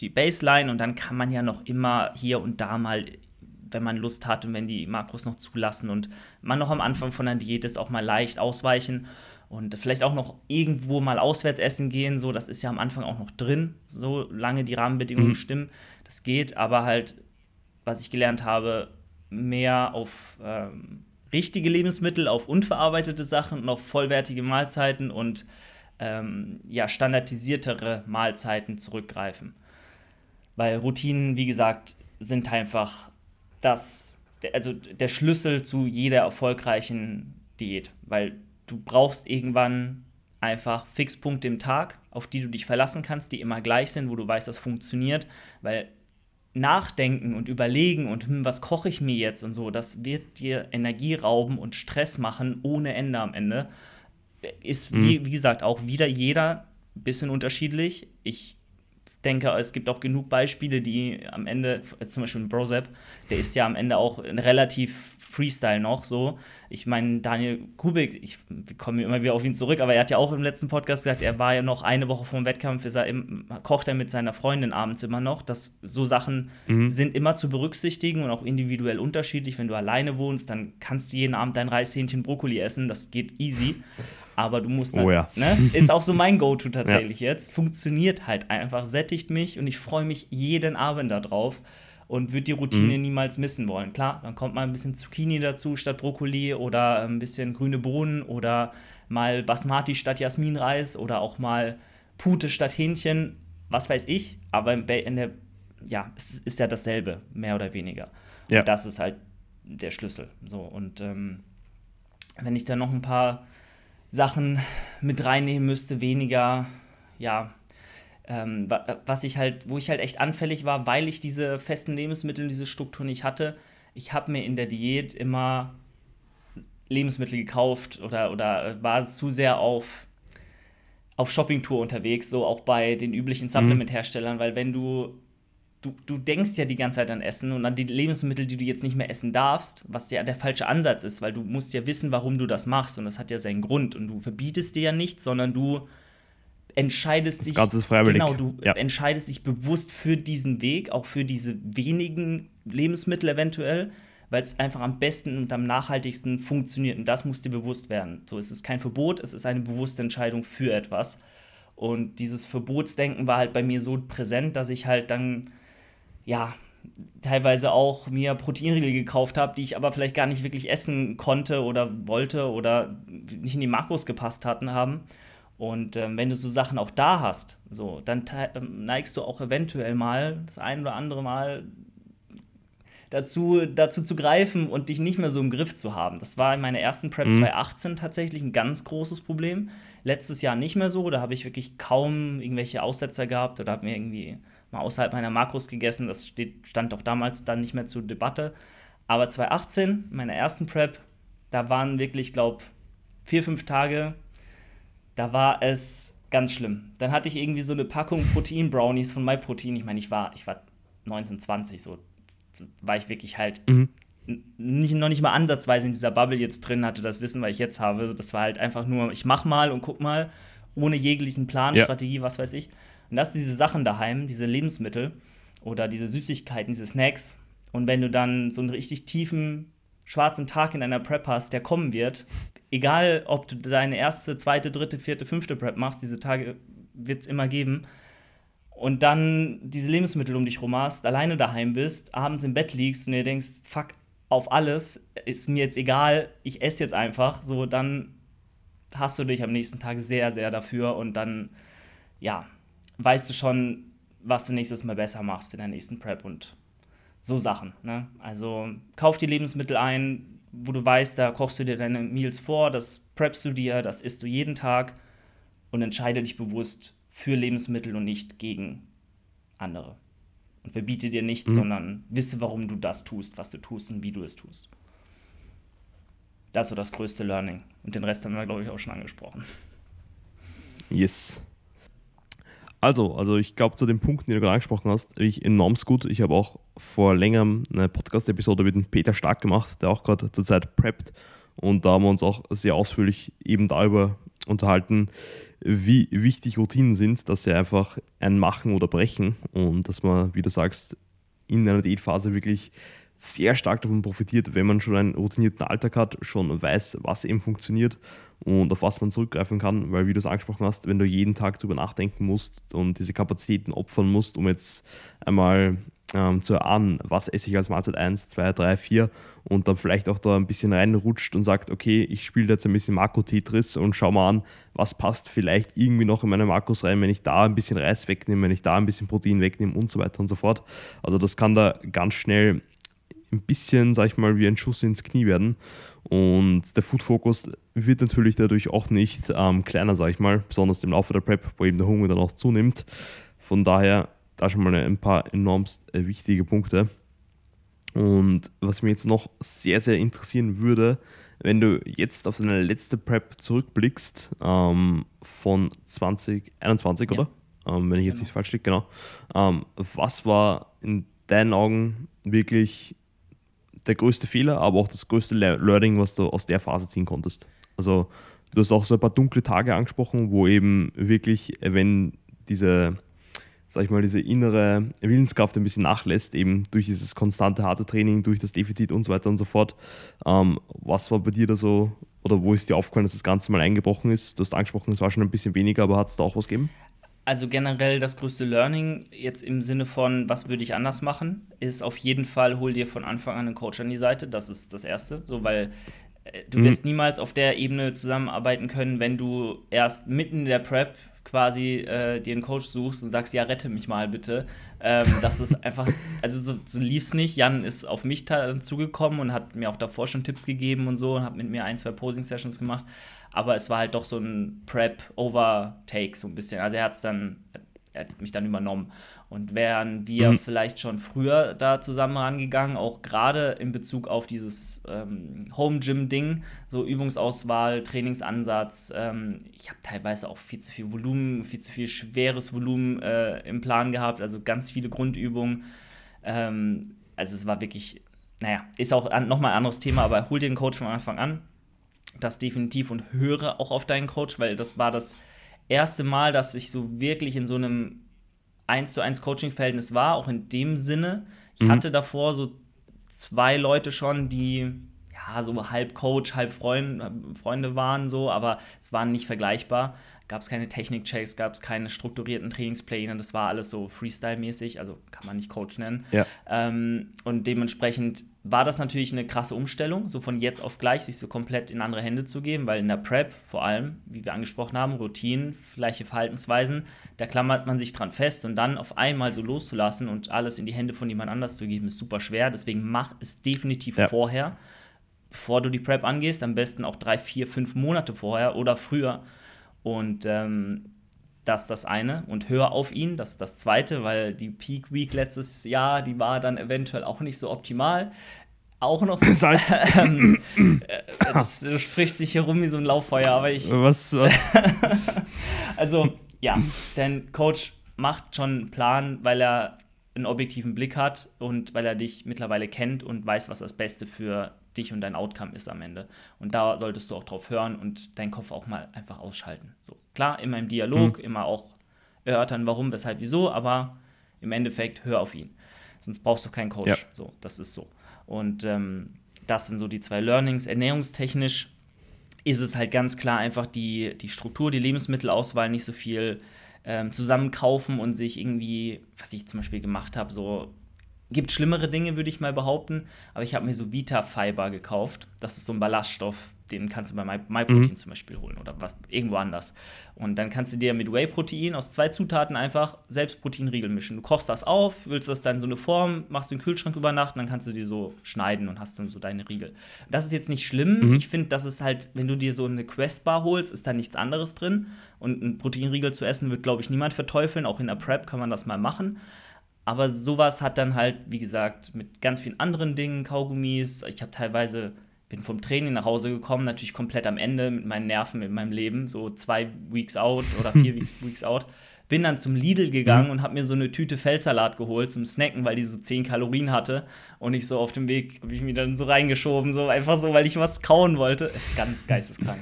die Baseline und dann kann man ja noch immer hier und da mal, wenn man Lust hat und wenn die Makros noch zulassen und man noch am Anfang von der Diät ist, auch mal leicht ausweichen und vielleicht auch noch irgendwo mal auswärts essen gehen. So, das ist ja am Anfang auch noch drin, solange die Rahmenbedingungen mhm. stimmen. Das geht, aber halt was ich gelernt habe, mehr auf ähm, richtige Lebensmittel, auf unverarbeitete Sachen und auf vollwertige Mahlzeiten und ähm, ja, standardisiertere Mahlzeiten zurückgreifen. Weil Routinen, wie gesagt, sind einfach das, also der Schlüssel zu jeder erfolgreichen Diät. Weil du brauchst irgendwann einfach Fixpunkte im Tag, auf die du dich verlassen kannst, die immer gleich sind, wo du weißt, das funktioniert. Weil Nachdenken und Überlegen und hm, was koche ich mir jetzt und so, das wird dir Energie rauben und Stress machen ohne Ende am Ende. Ist, mhm. wie, wie gesagt, auch wieder jeder ein bisschen unterschiedlich. Ich denke, es gibt auch genug Beispiele, die am Ende, zum Beispiel Brozep, der ist ja am Ende auch relativ Freestyle noch so. Ich meine, Daniel Kubik, ich komme immer wieder auf ihn zurück, aber er hat ja auch im letzten Podcast gesagt, er war ja noch eine Woche vor dem Wettkampf, ist er im, kocht er mit seiner Freundin abends immer noch. Das, so Sachen mhm. sind immer zu berücksichtigen und auch individuell unterschiedlich. Wenn du alleine wohnst, dann kannst du jeden Abend dein Reishähnchen Brokkoli essen, das geht easy. Aber du musst dann, oh ja. ne? Ist auch so mein Go-To tatsächlich ja. jetzt. Funktioniert halt einfach, sättigt mich und ich freue mich jeden Abend darauf und würde die Routine mhm. niemals missen wollen. Klar, dann kommt mal ein bisschen Zucchini dazu statt Brokkoli oder ein bisschen grüne Bohnen oder mal Basmati statt Jasminreis oder auch mal Pute statt Hähnchen, was weiß ich, aber in der, ja, es ist ja dasselbe, mehr oder weniger. Ja. Und das ist halt der Schlüssel. So, und ähm, wenn ich dann noch ein paar Sachen mit reinnehmen müsste, weniger, ja, ähm, was ich halt, wo ich halt echt anfällig war, weil ich diese festen Lebensmittel, diese Struktur nicht hatte. Ich habe mir in der Diät immer Lebensmittel gekauft oder, oder war zu sehr auf, auf Shoppingtour unterwegs, so auch bei den üblichen mhm. Supplement-Herstellern, weil wenn du Du, du, denkst ja die ganze Zeit an Essen und an die Lebensmittel, die du jetzt nicht mehr essen darfst, was ja der falsche Ansatz ist, weil du musst ja wissen, warum du das machst und das hat ja seinen Grund und du verbietest dir ja nichts, sondern du entscheidest das dich. Ganze ist freiwillig. Genau, du ja. entscheidest dich bewusst für diesen Weg, auch für diese wenigen Lebensmittel eventuell, weil es einfach am besten und am nachhaltigsten funktioniert. Und das muss dir bewusst werden. So, es ist kein Verbot, es ist eine bewusste Entscheidung für etwas. Und dieses Verbotsdenken war halt bei mir so präsent, dass ich halt dann, ja, teilweise auch mir Proteinriegel gekauft habe, die ich aber vielleicht gar nicht wirklich essen konnte oder wollte oder nicht in die Makros gepasst hatten haben. Und ähm, wenn du so Sachen auch da hast, so, dann ähm, neigst du auch eventuell mal das ein oder andere Mal dazu, dazu zu greifen und dich nicht mehr so im Griff zu haben. Das war in meiner ersten Prep mhm. 2018 tatsächlich ein ganz großes Problem. Letztes Jahr nicht mehr so, da habe ich wirklich kaum irgendwelche Aussetzer gehabt oder habe mir irgendwie mal außerhalb meiner Makros gegessen. Das steht, stand auch damals dann nicht mehr zur Debatte. Aber 2018, meiner ersten Prep, da waren wirklich, glaube vier, fünf Tage, da war es ganz schlimm. Dann hatte ich irgendwie so eine Packung Protein-Brownies von MyProtein. Ich meine, ich war, ich war 19, 20, so war ich wirklich halt mhm. nicht, noch nicht mal ansatzweise in dieser Bubble jetzt drin, hatte das Wissen, weil ich jetzt habe. Das war halt einfach nur, ich mach mal und guck mal, ohne jeglichen Plan, ja. Strategie, was weiß ich. Und das diese Sachen daheim, diese Lebensmittel oder diese Süßigkeiten, diese Snacks. Und wenn du dann so einen richtig tiefen, schwarzen Tag in deiner Prep hast, der kommen wird, egal ob du deine erste, zweite, dritte, vierte, fünfte Prep machst, diese Tage wird es immer geben. Und dann diese Lebensmittel um dich rum hast, alleine daheim bist, abends im Bett liegst und dir denkst, fuck, auf alles, ist mir jetzt egal, ich esse jetzt einfach, so dann hast du dich am nächsten Tag sehr, sehr dafür und dann, ja, weißt du schon, was du nächstes Mal besser machst in der nächsten Prep und so Sachen. Ne? Also kauf die Lebensmittel ein, wo du weißt, da kochst du dir deine Meals vor, das preppst du dir, das isst du jeden Tag und entscheide dich bewusst für Lebensmittel und nicht gegen andere. Und verbiete dir nichts, mhm. sondern wisse, warum du das tust, was du tust und wie du es tust. Das ist so das größte Learning. Und den Rest haben wir, glaube ich, auch schon angesprochen. Yes. Also, also ich glaube, zu den Punkten, die du gerade angesprochen hast, ich enorm gut. Ich habe auch vor längerem eine Podcast-Episode mit dem Peter Stark gemacht, der auch gerade zurzeit preppt. Und da haben wir uns auch sehr ausführlich eben darüber unterhalten, wie wichtig Routinen sind, dass sie einfach ein Machen oder Brechen und dass man, wie du sagst, in einer Diätphase wirklich sehr stark davon profitiert, wenn man schon einen routinierten Alltag hat, schon weiß, was eben funktioniert und auf was man zurückgreifen kann, weil wie du es angesprochen hast, wenn du jeden Tag darüber nachdenken musst und diese Kapazitäten opfern musst, um jetzt einmal ähm, zu erahnen, was esse ich als Mahlzeit 1, 2, 3, 4 und dann vielleicht auch da ein bisschen reinrutscht und sagt, okay, ich spiele jetzt ein bisschen Makro-Tetris und schau mal an, was passt vielleicht irgendwie noch in meine Makros rein, wenn ich da ein bisschen Reis wegnehme, wenn ich da ein bisschen Protein wegnehme und so weiter und so fort. Also das kann da ganz schnell ein bisschen, sag ich mal, wie ein Schuss ins Knie werden. Und der Food Focus wird natürlich dadurch auch nicht ähm, kleiner, sag ich mal, besonders im Laufe der Prep, wo eben der Hunger dann auch zunimmt. Von daher da schon mal ein paar enormst äh, wichtige Punkte. Und was mich jetzt noch sehr, sehr interessieren würde, wenn du jetzt auf deine letzte Prep zurückblickst ähm, von 2021, ja. oder? Ähm, wenn ich jetzt genau. nicht falsch liege, genau. Ähm, was war in deinen Augen wirklich der größte Fehler, aber auch das größte Learning, was du aus der Phase ziehen konntest? Also, du hast auch so ein paar dunkle Tage angesprochen, wo eben wirklich, wenn diese, sag ich mal, diese innere Willenskraft ein bisschen nachlässt, eben durch dieses konstante harte Training, durch das Defizit und so weiter und so fort. Ähm, was war bei dir da so, oder wo ist dir aufgefallen, dass das Ganze mal eingebrochen ist? Du hast angesprochen, es war schon ein bisschen weniger, aber hat es da auch was gegeben? Also generell das größte Learning jetzt im Sinne von, was würde ich anders machen, ist auf jeden Fall, hol dir von Anfang an einen Coach an die Seite. Das ist das Erste. So, weil äh, du mhm. wirst niemals auf der Ebene zusammenarbeiten können, wenn du erst mitten in der Prep quasi äh, dir einen Coach suchst und sagst, ja, rette mich mal bitte. Ähm, das ist einfach, also so, so lief es nicht. Jan ist auf mich dann zugekommen und hat mir auch davor schon Tipps gegeben und so und hat mit mir ein, zwei Posing-Sessions gemacht aber es war halt doch so ein Prep-Overtake, so ein bisschen. Also er hat es dann, er hat mich dann übernommen. Und wären wir mhm. vielleicht schon früher da zusammen rangegangen, auch gerade in Bezug auf dieses ähm, Home-Gym-Ding, so Übungsauswahl, Trainingsansatz. Ähm, ich habe teilweise auch viel zu viel Volumen, viel zu viel schweres Volumen äh, im Plan gehabt, also ganz viele Grundübungen. Ähm, also es war wirklich, naja, ist auch an, nochmal ein anderes Thema, aber hol dir den Coach von Anfang an das definitiv und höre auch auf deinen Coach, weil das war das erste Mal, dass ich so wirklich in so einem 1 zu 1 Coaching-Verhältnis war, auch in dem Sinne. Ich mhm. hatte davor so zwei Leute schon, die ja, so halb Coach, halb Freund, Freunde waren, so, aber es waren nicht vergleichbar. Gab es keine Technik-Checks, gab es keine strukturierten Trainingspläne, das war alles so Freestyle-mäßig, also kann man nicht Coach nennen. Ja. Ähm, und dementsprechend war das natürlich eine krasse Umstellung, so von jetzt auf gleich sich so komplett in andere Hände zu geben, weil in der Prep vor allem, wie wir angesprochen haben, Routinen, gleiche Verhaltensweisen, da klammert man sich dran fest und dann auf einmal so loszulassen und alles in die Hände von jemand anders zu geben, ist super schwer. Deswegen mach es definitiv ja. vorher bevor du die Prep angehst, am besten auch drei, vier, fünf Monate vorher oder früher. Und ähm, das ist das eine. Und hör auf ihn, das ist das zweite, weil die Peak Week letztes Jahr, die war dann eventuell auch nicht so optimal. Auch noch. ähm, äh, das spricht sich hier rum wie so ein Lauffeuer, aber ich. Was? was? also, ja, dein Coach macht schon einen Plan, weil er einen objektiven Blick hat und weil er dich mittlerweile kennt und weiß, was das Beste für dich und dein Outcome ist am Ende. Und da solltest du auch drauf hören und deinen Kopf auch mal einfach ausschalten. So, klar, immer im Dialog, mhm. immer auch erörtern, warum, weshalb, wieso, aber im Endeffekt hör auf ihn. Sonst brauchst du keinen Coach. Ja. So, das ist so. Und ähm, das sind so die zwei Learnings. Ernährungstechnisch ist es halt ganz klar einfach die, die Struktur, die Lebensmittelauswahl, nicht so viel ähm, zusammenkaufen und sich irgendwie, was ich zum Beispiel gemacht habe, so gibt schlimmere Dinge, würde ich mal behaupten. Aber ich habe mir so Vita Fiber gekauft. Das ist so ein Ballaststoff, den kannst du bei MyProtein mhm. zum Beispiel holen oder was irgendwo anders. Und dann kannst du dir mit Whey-Protein aus zwei Zutaten einfach selbst Proteinriegel mischen. Du kochst das auf, willst das dann so eine Form, machst den Kühlschrank über Nacht und dann kannst du die so schneiden und hast dann so deine Riegel. Das ist jetzt nicht schlimm. Mhm. Ich finde, das ist halt, wenn du dir so eine Quest-Bar holst, ist da nichts anderes drin. Und ein Proteinriegel zu essen wird, glaube ich, niemand verteufeln. Auch in der Prep kann man das mal machen. Aber sowas hat dann halt, wie gesagt, mit ganz vielen anderen Dingen, Kaugummis. Ich habe teilweise, bin vom Training nach Hause gekommen, natürlich komplett am Ende mit meinen Nerven, mit meinem Leben, so zwei Weeks out oder vier Weeks out. Bin dann zum Lidl gegangen mhm. und habe mir so eine Tüte Feldsalat geholt zum Snacken, weil die so 10 Kalorien hatte. Und ich so auf dem Weg habe ich mir dann so reingeschoben, so einfach so, weil ich was kauen wollte. Ist ganz geisteskrank.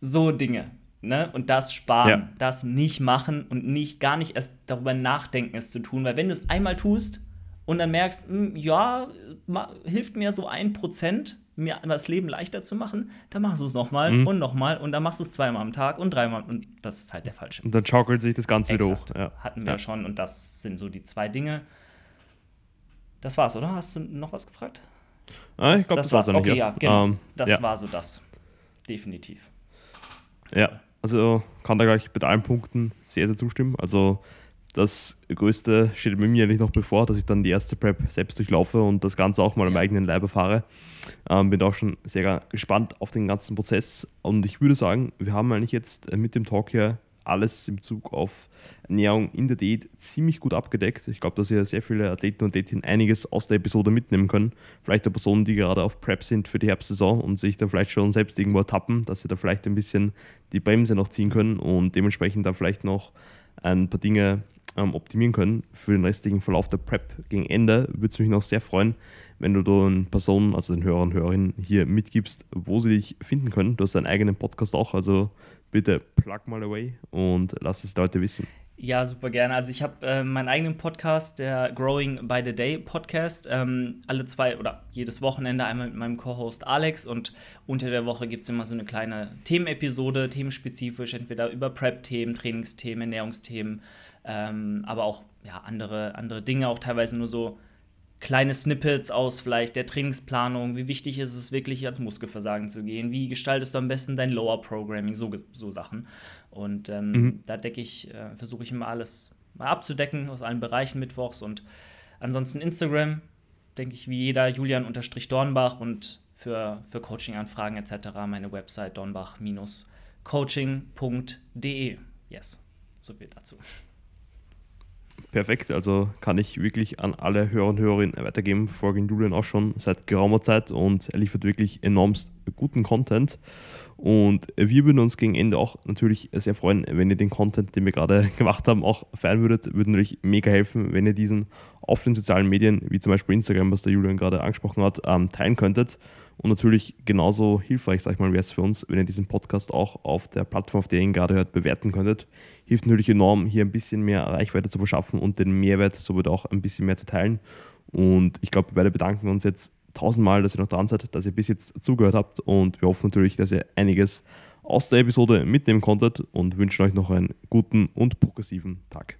so Dinge. Ne? Und das sparen, ja. das nicht machen und nicht gar nicht erst darüber nachdenken, es zu tun. Weil wenn du es einmal tust und dann merkst, mh, hm, ja, hilft mir so ein Prozent, mir das Leben leichter zu machen, dann machst du es nochmal mhm. und nochmal und dann machst du es zweimal am Tag und dreimal und das ist halt der falsche. Und dann schaukelt sich das Ganze Exakt. wieder hoch. Ja. Hatten wir ja. schon und das sind so die zwei Dinge. Das war's, oder? Hast du noch was gefragt? Ah, ich glaube, das, das war's. war's okay, ja, genau. Um, ähm, das ja. war so das. Definitiv. Ja. Also kann da gleich bei allen Punkten sehr, sehr zustimmen. Also das Größte steht bei mir eigentlich noch bevor, dass ich dann die erste Prep selbst durchlaufe und das Ganze auch mal am eigenen Leib erfahre. Ähm, bin auch schon sehr gespannt auf den ganzen Prozess und ich würde sagen, wir haben eigentlich jetzt mit dem Talk hier alles in Bezug auf Ernährung in der Diät ziemlich gut abgedeckt. Ich glaube, dass ihr sehr viele Athleten und Athletinnen einiges aus der Episode mitnehmen können. Vielleicht auch Personen, die gerade auf Prep sind für die Herbstsaison und sich da vielleicht schon selbst irgendwo ertappen, dass sie da vielleicht ein bisschen die Bremse noch ziehen können und dementsprechend da vielleicht noch ein paar Dinge ähm, optimieren können für den restlichen Verlauf der Prep gegen Ende. Würde es mich noch sehr freuen, wenn du den Personen, also den Hörern und Hörerinnen hier mitgibst, wo sie dich finden können. Du hast deinen eigenen Podcast auch, also bitte plug mal away und lass es Leute wissen. Ja, super gerne. Also ich habe äh, meinen eigenen Podcast, der Growing by the Day Podcast, ähm, alle zwei oder jedes Wochenende einmal mit meinem Co-Host Alex und unter der Woche gibt es immer so eine kleine Themenepisode, themenspezifisch, entweder über Prep-Themen, Trainingsthemen, Ernährungsthemen, ähm, aber auch ja, andere, andere Dinge, auch teilweise nur so kleine Snippets aus vielleicht der Trainingsplanung, wie wichtig ist es wirklich ans Muskelversagen zu gehen, wie gestaltest du am besten dein Lower Programming, so, so Sachen. Und ähm, mhm. da decke ich, äh, versuche ich immer alles mal abzudecken aus allen Bereichen mittwochs und ansonsten Instagram, denke ich, wie jeder Julian-Dornbach und für, für Coaching-Anfragen etc. meine Website dornbach-coaching.de. Yes, so viel dazu perfekt. Also kann ich wirklich an alle Hörer und Hörerinnen weitergeben. Folgen Julian auch schon seit geraumer Zeit und er liefert wirklich enormst guten Content. Und wir würden uns gegen Ende auch natürlich sehr freuen, wenn ihr den Content, den wir gerade gemacht haben, auch feiern würdet. Würde natürlich mega helfen, wenn ihr diesen auf den sozialen Medien, wie zum Beispiel Instagram, was der Julian gerade angesprochen hat, ähm, teilen könntet. Und natürlich genauso hilfreich, sag ich mal, wäre es für uns, wenn ihr diesen Podcast auch auf der Plattform, auf der ihr ihn gerade hört, bewerten könntet. Hilft natürlich enorm, hier ein bisschen mehr Reichweite zu verschaffen und den Mehrwert somit auch ein bisschen mehr zu teilen. Und ich glaube, wir beide bedanken uns jetzt tausendmal, dass ihr noch dran seid, dass ihr bis jetzt zugehört habt und wir hoffen natürlich, dass ihr einiges aus der Episode mitnehmen konntet und wünschen euch noch einen guten und progressiven Tag.